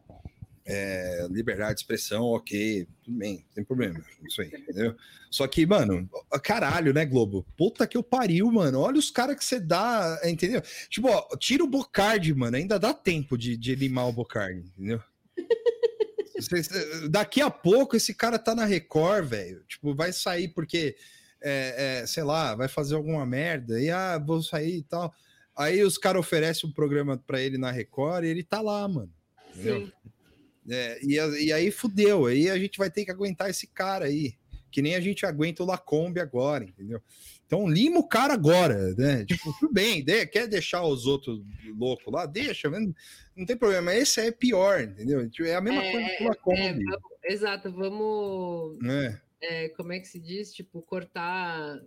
é, é liberdade de expressão, ok, tudo bem, tem problema, isso aí, entendeu? Só que, mano, caralho, né, Globo? Puta que eu pariu, mano. Olha os caras que você dá, entendeu? Tipo, ó, tira o Bocardi, mano, ainda dá tempo de, de limar o Bocardi, entendeu? Daqui a pouco esse cara tá na Record, velho. Tipo, vai sair porque é, é, sei lá, vai fazer alguma merda, e ah, vou sair e tal. Aí os caras oferecem um programa para ele na Record e ele tá lá, mano. Entendeu? É, e, e, aí fudeu, aí a gente vai ter que aguentar esse cara aí, que nem a gente aguenta o Lacombe agora, entendeu? Então lima o cara agora, né? Tipo, tudo bem, de, quer deixar os outros loucos lá, deixa, não tem problema. Esse é pior, entendeu? Tipo, é a mesma é, coisa que o Lacombe. É, exato, vamos. É é, como é que se diz? Tipo, cortar.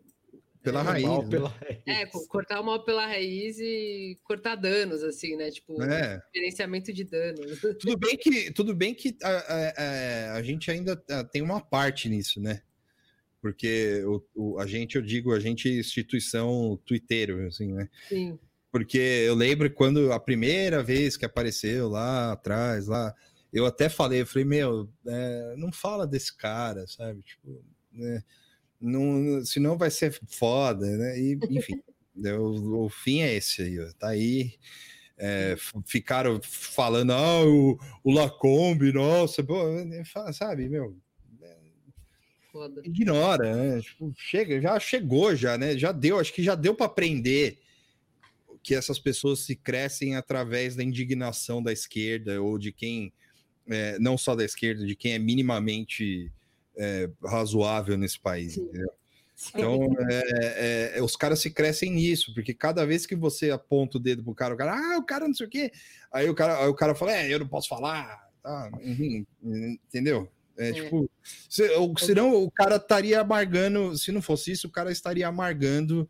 Pela é, raiz. Mal né? pela raiz. É, cortar o mal pela raiz e cortar danos, assim, né? Tipo, é. diferenciamento de danos. Tudo bem que, tudo bem que a, a, a gente ainda tem uma parte nisso, né? Porque o, o, a gente, eu digo, a gente instituição twitteiro, assim, né? Sim. Porque eu lembro quando a primeira vez que apareceu lá atrás, lá, eu até falei, eu falei, meu, é, não fala desse cara, sabe? Tipo, né? Não, senão vai ser foda, né? E, enfim, o, o, fim é esse aí, tá aí. É, ficaram falando, ah, o, o Lacombe, nossa, pô, sabe, meu. Foda. Ignora, né? Tipo, chega, já chegou, já, né? Já deu, acho que já deu para aprender que essas pessoas se crescem através da indignação da esquerda ou de quem é, não só da esquerda, de quem é minimamente é, razoável nesse país. Então, é, é, os caras se crescem nisso, porque cada vez que você aponta o dedo pro cara, o cara, ah, o cara não sei o quê, aí o cara, aí o cara fala, é, eu não posso falar, tá, uhum, entendeu? É, é. tipo, se, ou, senão o cara estaria amargando, se não fosse isso, o cara estaria amargando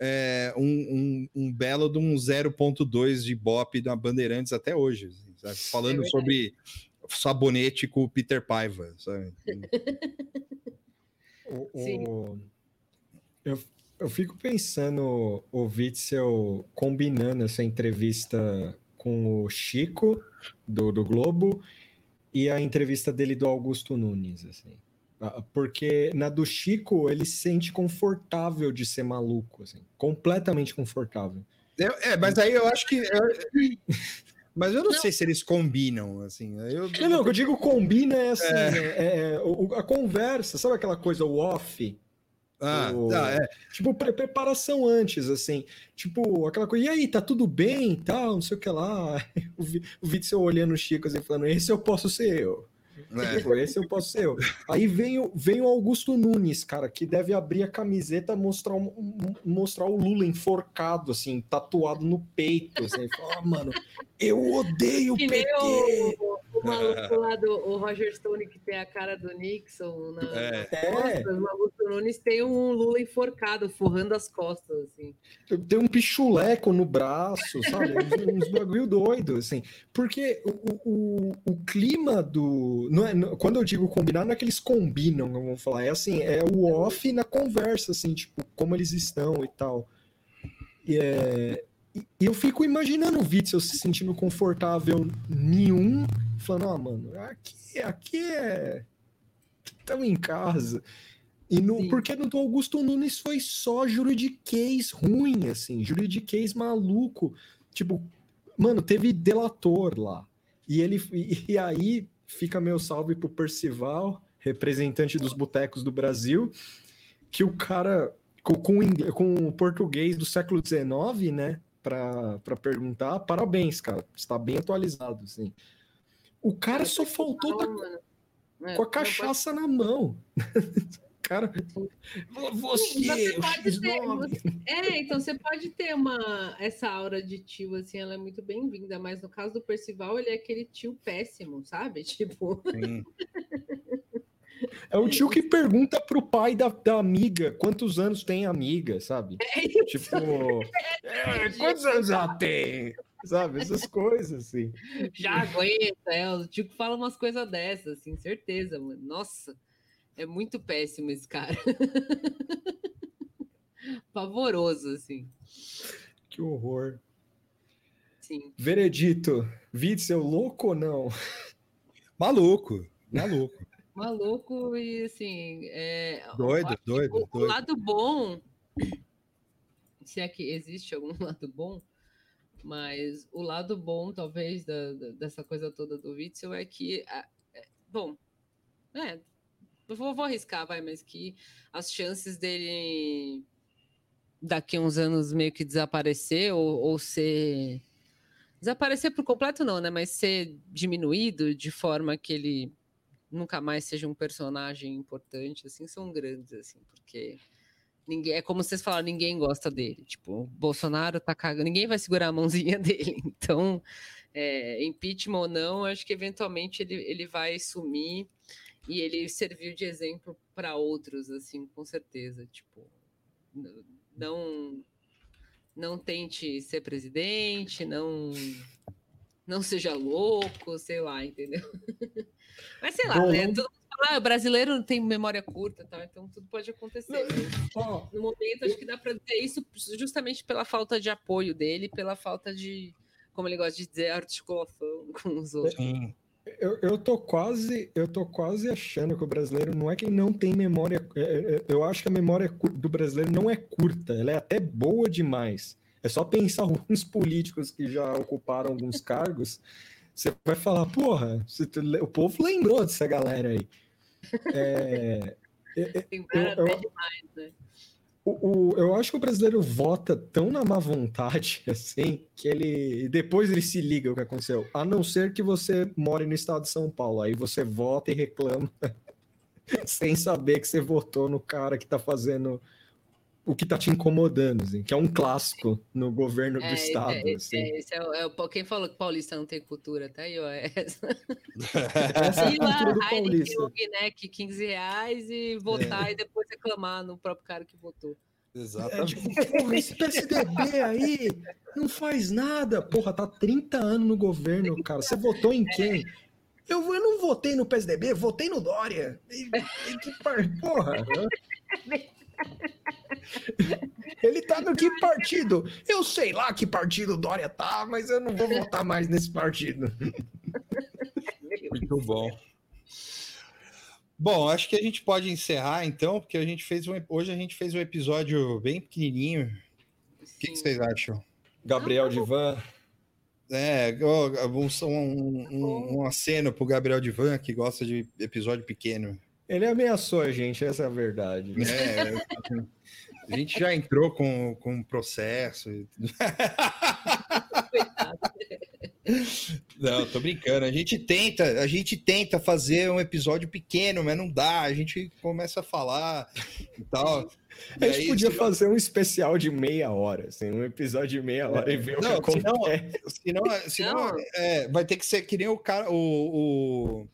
é, um, um, um, belo de um 0.2 de Bop da Bandeirantes até hoje, assim, falando sobre sabonete com o Peter Paiva, sabe? o, o... Eu, eu fico pensando o Witzel combinando essa entrevista com o Chico, do, do Globo, e a entrevista dele do Augusto Nunes, assim. Ah, porque na do Chico ele se sente confortável de ser maluco, assim, completamente confortável. É, mas aí eu acho que. Mas eu não, não, sei se eles combinam, assim. Eu... Não, não, o que eu digo combina é assim, é. Né, é, é, a conversa, sabe aquela coisa, o off? Ah, o, tá, é. Tipo, preparação antes, assim. Tipo, aquela coisa, e aí, tá tudo bem e tal, não sei o que lá. O, o Witzel olhando o Chico assim, falando, esse eu posso ser eu. É. Tipo, esse eu posso ser eu. Aí vem, o, vem o Augusto Nunes, cara, que deve abrir a camiseta mostrar, mostrar o Lula enforcado, assim, tatuado no peito. Assim, fala, ah, mano, eu odeio o PT. O, o maluco lá do o Roger Stone, que tem a cara do Nixon na, é. costas, é. o Augusto Nunes tem um Lula enforcado, forrando as costas, assim. Tem um pichuleco no braço, sabe? uns, uns bagulho doido, assim. Porque o, o, o clima do não é, não, quando eu digo combinar, não é que eles combinam, vamos falar, é assim, é o off na conversa, assim, tipo, como eles estão e tal. E, é, e eu fico imaginando o Witzel se sentindo confortável nenhum, falando, ah, mano, aqui, aqui é. Estamos em casa. E no, porque no Augusto Nunes foi só juridiquês ruim, assim, juridiquês maluco. Tipo, mano, teve delator lá. E ele e, e aí fica meu salve pro Percival, representante dos botecos do Brasil, que o cara com, com, com o português do século XIX, né, para perguntar, parabéns, cara, está bem atualizado, assim. O cara só faltou tá com, é, com a cachaça na mão. cara, você, você pode ter, você, é, então você pode ter uma essa aura de tio assim, ela é muito bem-vinda, mas no caso do Percival, ele é aquele tio péssimo, sabe? Tipo. É o tio que pergunta pro pai da, da amiga quantos anos tem a amiga, sabe? É tipo, é, quantos anos ela tem? Sabe? Essas coisas, assim. Já aguenta, é. O tio que fala umas coisas dessas, assim, certeza, mano. Nossa, é muito péssimo esse cara. Pavoroso, assim. Que horror. Sim. Veredito, Witzel, louco ou não? Maluco, maluco. Maluco e assim. É, doido, doido, o, doido. O lado bom, se é que existe algum lado bom, mas o lado bom, talvez, da, da, dessa coisa toda do Witzel é que. É, bom, é. Vou, vou arriscar, vai, mas que as chances dele daqui a uns anos meio que desaparecer ou, ou ser. Desaparecer por completo, não, né? Mas ser diminuído de forma que ele nunca mais seja um personagem importante, assim, são grandes, assim, porque ninguém, é como vocês falaram, ninguém gosta dele. Tipo, Bolsonaro tá cagando, ninguém vai segurar a mãozinha dele. Então, é, impeachment ou não, acho que eventualmente ele, ele vai sumir e ele serviu de exemplo para outros, assim, com certeza. Tipo, não não tente ser presidente, não não seja louco, sei lá, entendeu? Mas sei lá, Bom, né? Todo mundo fala, ah, brasileiro tem memória curta, tá? então tudo pode acontecer. Não, no momento, acho que dá para dizer isso justamente pela falta de apoio dele, pela falta de, como ele gosta de dizer, articulação com os outros. Sim. Eu, eu tô quase eu tô quase achando que o brasileiro não é que não tem memória é, é, eu acho que a memória do brasileiro não é curta ela é até boa demais é só pensar alguns políticos que já ocuparam alguns cargos você vai falar, porra, o povo lembrou dessa galera aí. É, é, é eu, eu, demais, né? O, o, eu acho que o brasileiro vota tão na má vontade, assim, que ele depois ele se liga o que aconteceu. A não ser que você more no estado de São Paulo. Aí você vota e reclama sem saber que você votou no cara que tá fazendo o que está te incomodando, assim, que é um clássico no governo é, do estado. É, assim. é, esse é, é, o, quem falou que paulista não tem cultura, tá aí, ó. É essa. essa é a cultura do paulista. Neck, 15 reais e votar é. e depois reclamar no próprio cara que votou. Exatamente. É, tipo, porra, esse PSDB aí não faz nada. Porra, tá 30 anos no governo, cara. Você votou em quem? Eu, eu não votei no PSDB, votei no Dória. E, e que porra. Ele tá no que partido? Eu sei lá que partido o Dória tá, mas eu não vou votar mais nesse partido. Muito bom. Bom, acho que a gente pode encerrar então, porque a gente fez um, hoje a gente fez um episódio bem pequenininho. O que, que, vocês acham? Gabriel Divan. É, um, um, um, um aceno pro Gabriel Divan, que gosta de episódio pequeno. Ele ameaçou a gente, essa é a verdade. É, a gente já entrou com, com processo. Não, tô brincando. A gente tenta, a gente tenta fazer um episódio pequeno, mas não dá. A gente começa a falar e tal. A gente aí, podia fazer um especial de meia hora, assim, um episódio de meia hora é, e ver não, o que acontece. Senão, senão, senão é, vai ter que ser que nem o cara, o, o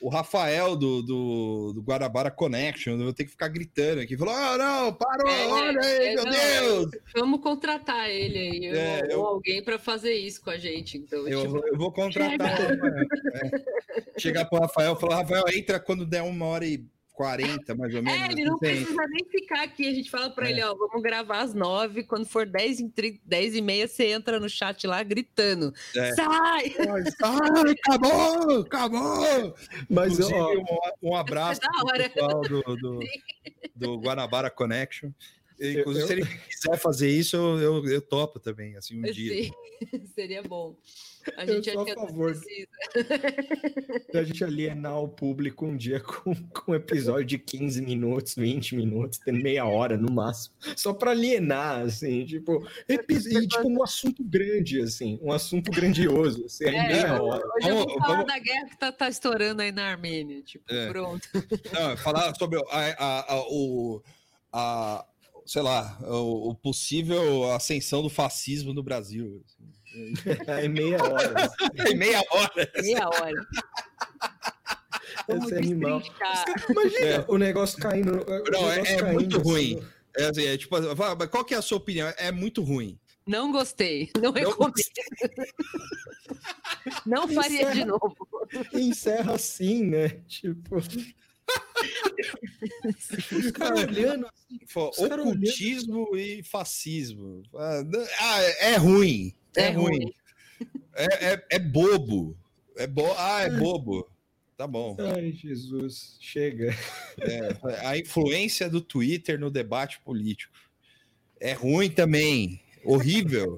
o Rafael do, do, do, Guarabara Connection, eu vou ter que ficar gritando aqui. Falou: oh, não, parou, é, olha aí, é, meu não, Deus! Vamos contratar ele aí, é, ou eu, alguém para fazer isso com a gente. Então, eu, tipo, eu vou contratar chega. É. Chegar pro Rafael e falar: Rafael, entra quando der uma hora e 40, mais ou menos. É, ele não precisa nem ficar aqui. A gente fala para é. ele, ó, vamos gravar às 9, quando for 10 e, 10 e meia, você entra no chat lá gritando. É. Sai! Sai, acabou! Acabou! Mas, Inclusive, ó, um, um abraço pro pessoal do, do, do Guanabara Connection. Inclusive, eu, se ele quiser fazer isso, eu, eu, eu topo também, assim, um Sim, dia. Seria bom. A gente eu sou a favor da gente alienar o público um dia com, com um episódio de 15 minutos, 20 minutos, tem meia hora no máximo, só para alienar, assim, tipo, e, tipo, um assunto grande, assim, um assunto grandioso, assim, é, meia hora. Hoje eu vou falar vamos... da guerra que tá, tá estourando aí na Armênia, tipo, é. pronto. Não, falar sobre a, a, a, o, a, sei lá, o, o, possível ascensão do fascismo no Brasil. É meia hora. É meia hora. Meia hora. Esse animal. Imagina é. o negócio caindo. O Não, negócio é, é muito assim. ruim. É, assim, é tipo, qual que é a sua opinião? É muito ruim. Não gostei. Não recomendo. Não, não faria encerra, de novo. Encerra assim, né? Tipo. Os caras olhando assim, ocultismo olhando. e fascismo. Ah, é ruim. É, é ruim. ruim. É, é, é, bobo. É bo... Ah, é bobo. Tá bom. Ai, Jesus. Chega. É, a influência do Twitter no debate político. É ruim também. Horrível.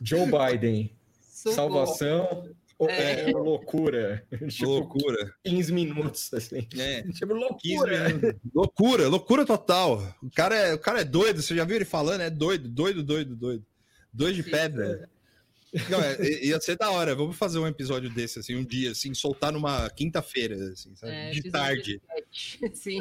Joe Biden. Socorro. Salvação é, é loucura. Tipo, loucura. 15 minutos, assim. É. Tipo, loucura. Loucura, loucura total. O cara, é, o cara é doido, você já viu ele falando? É doido, doido, doido, doido. Doido de pedra. Não, é, ia ser da hora. Vamos fazer um episódio desse, assim, um dia, assim, soltar numa quinta-feira, assim, é, de tarde. Sim.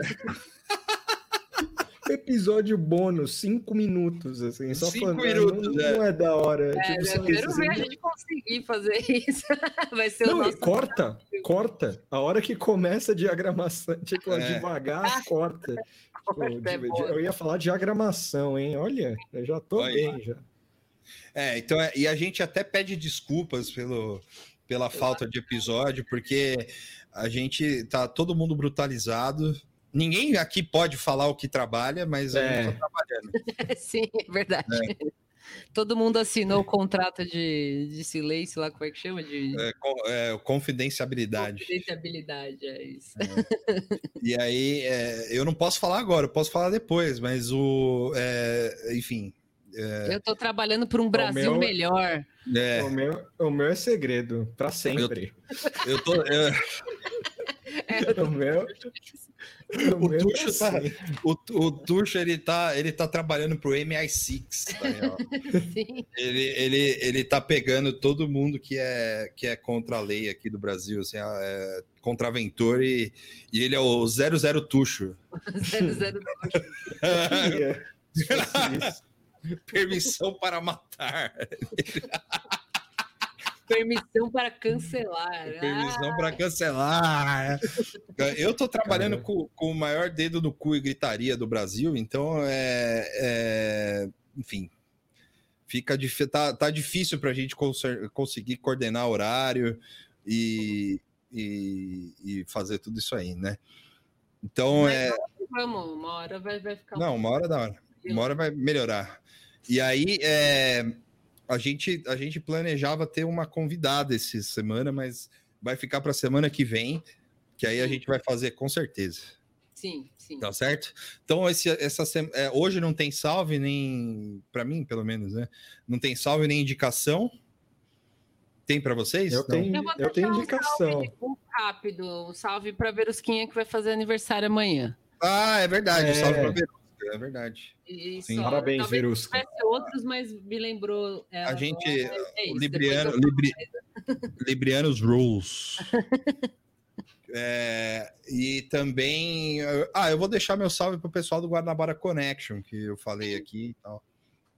Episódio bônus, cinco minutos, assim, só cinco falando, minutos, não, é. não, é. da hora. É, tipo, eu quero ver a gente conseguir fazer isso. Vai ser não, o nosso corta, corta. A hora que começa a diagramação, tipo, é. devagar, corta. corta tipo, é eu ia falar diagramação, hein? Olha, eu já tô Olha. bem já. É, então, é, e a gente até pede desculpas pelo, pela falta de episódio, porque a gente tá todo mundo brutalizado, Ninguém aqui pode falar o que trabalha, mas é. eu estou trabalhando. Sim, é verdade. É. Todo mundo assinou o contrato de, de silêncio lá, como é que chama? De... É, é, confidenciabilidade. Confidenciabilidade, é isso. É. E aí, é, eu não posso falar agora, eu posso falar depois, mas o. É, enfim. Eu estou trabalhando por um Brasil meu, melhor. O, meu, o meu é segredo, para sempre. Eu, eu tô. Eu... o meu. O, Tuxo, tá, o, o Tuxo ele tá, ele tá trabalhando pro MI6. Tá ele, ele, ele tá pegando todo mundo que é, que é contra a lei aqui do Brasil, assim, é, contra aventor e, e ele é o 00 Tuxo. 00 Tuxo. Permissão para matar. Permissão para cancelar. Permissão ah. para cancelar. Eu estou trabalhando com, com, o maior dedo no cu e gritaria do Brasil, então é, é enfim, fica tá, tá difícil para a gente conseguir coordenar horário e, e, e, fazer tudo isso aí, né? Então Mas é. Vamos, uma hora vai, vai ficar. Não, uma hora da hora. Uma hora vai melhorar. E aí, é, a gente, a gente planejava ter uma convidada essa semana, mas vai ficar para a semana que vem, que aí a gente vai fazer com certeza. Sim, sim. Tá certo? Então, esse, essa é, hoje não tem salve, nem. para mim, pelo menos, né? Não tem salve nem indicação. Tem para vocês? Eu tenho, eu, eu tenho indicação. Um salve, rápido, um salve para Verusquinha que vai fazer aniversário amanhã. Ah, é verdade. É... Salve para Verusquinha é verdade. Isso, Sim, parabéns, Verusca. outros, mas me lembrou. Ela, a gente. É isso, Libriano, Libri, Librianos Rules. É, e também. Ah, eu vou deixar meu salve para o pessoal do Guanabara Connection, que eu falei aqui. Tal.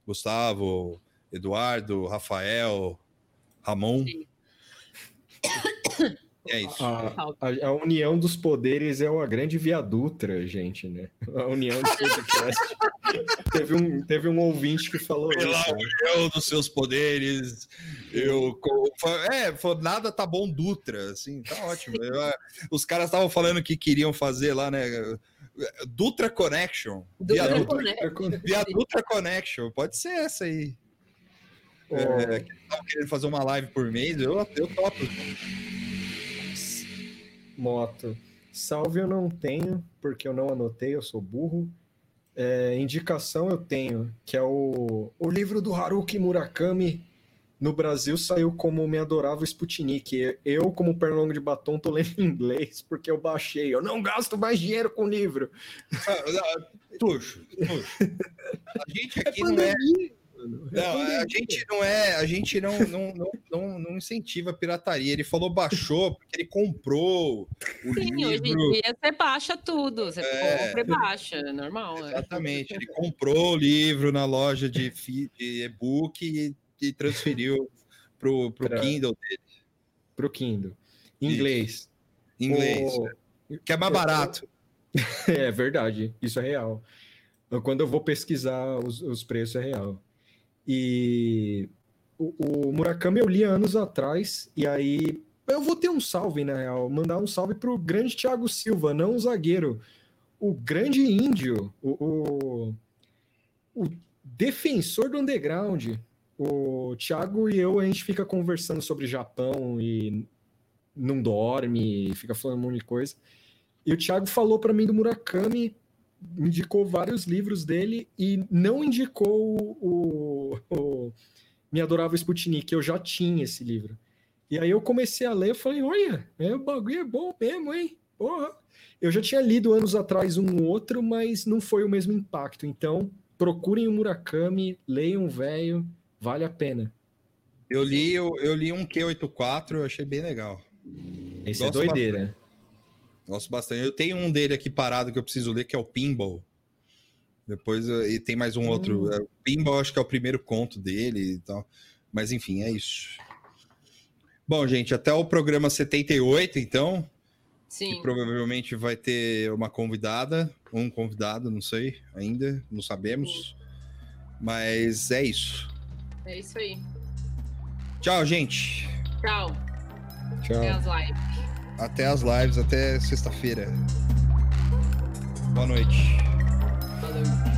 Gustavo, Eduardo, Rafael, Ramon. Sim. É isso. A, a, a, união dos poderes é uma grande viadutra, gente, né? A união dos podcast. teve, um, teve um ouvinte que falou Pela isso. Pela né? união dos seus poderes, eu... É, nada tá bom Dutra, assim, tá ótimo. Ah, os caras estavam falando que queriam fazer lá, né? Dutra Connection. Dutra Viadutra, Connection. Viadutra Connection, pode ser essa aí. Oh. É, querendo fazer uma live por mês, eu, eu topo moto. Salve eu não tenho, porque eu não anotei, eu sou burro. É, indicação eu tenho, que é o, o livro do Haruki Murakami. No Brasil saiu como Me Adorável Sputnik. Eu, como pernilongo de batom, tô lendo em inglês porque eu baixei. Eu não gasto mais dinheiro com livro. Tuxo, tuxo. A gente aqui é não é mano. Não, a gente não é, a gente não, não, não, não, não incentiva a pirataria. Ele falou baixou porque ele comprou o Sim, livro. hoje em dia você baixa tudo, você é, compra e baixa, é normal. É. Exatamente, é. ele comprou o livro na loja de, de e-book e, e transferiu pro, pro pra, Kindle dele. Pro Kindle. Inglês. Inglês. O... Que é mais barato. É verdade, isso é real. Quando eu vou pesquisar os, os preços, é real. E o, o, Murakami eu li anos atrás, e aí eu vou ter um salve, na real, mandar um salve pro grande Thiago Silva, não o zagueiro, o grande índio, o, o, o defensor do underground. O Thiago e eu, a gente fica conversando sobre Japão e não dorme, fica falando um monte de coisa. E o Thiago falou para mim do Murakami indicou vários livros dele e não indicou o, o, o Me Adorável Sputnik, eu já tinha esse livro. E aí eu comecei a ler, eu falei, olha, é, o bagulho é bom mesmo, hein? Porra. Eu já tinha lido anos atrás um outro, mas não foi o mesmo impacto. Então, procurem o Murakami, leiam o velho, vale a pena. Eu li, eu, eu li um Q84, eu achei bem legal. Esse é Gosto é doideira. Bastante. Gosto bastante. Eu tenho um dele aqui parado que eu preciso ler, que é o Pinball. Depois e tem mais um outro. Hum. É, o Pinball acho que é o primeiro conto dele e tal. Mas enfim, é isso. Bom, gente, até o programa 78, então. Sim. Que provavelmente vai ter uma convidada, um convidado, não sei ainda, não sabemos. Sim. Mas é isso. É isso aí. Tchau, gente. Tchau. Tchau. Até as lives. Até as lives, até sexta-feira. Boa noite. Valeu.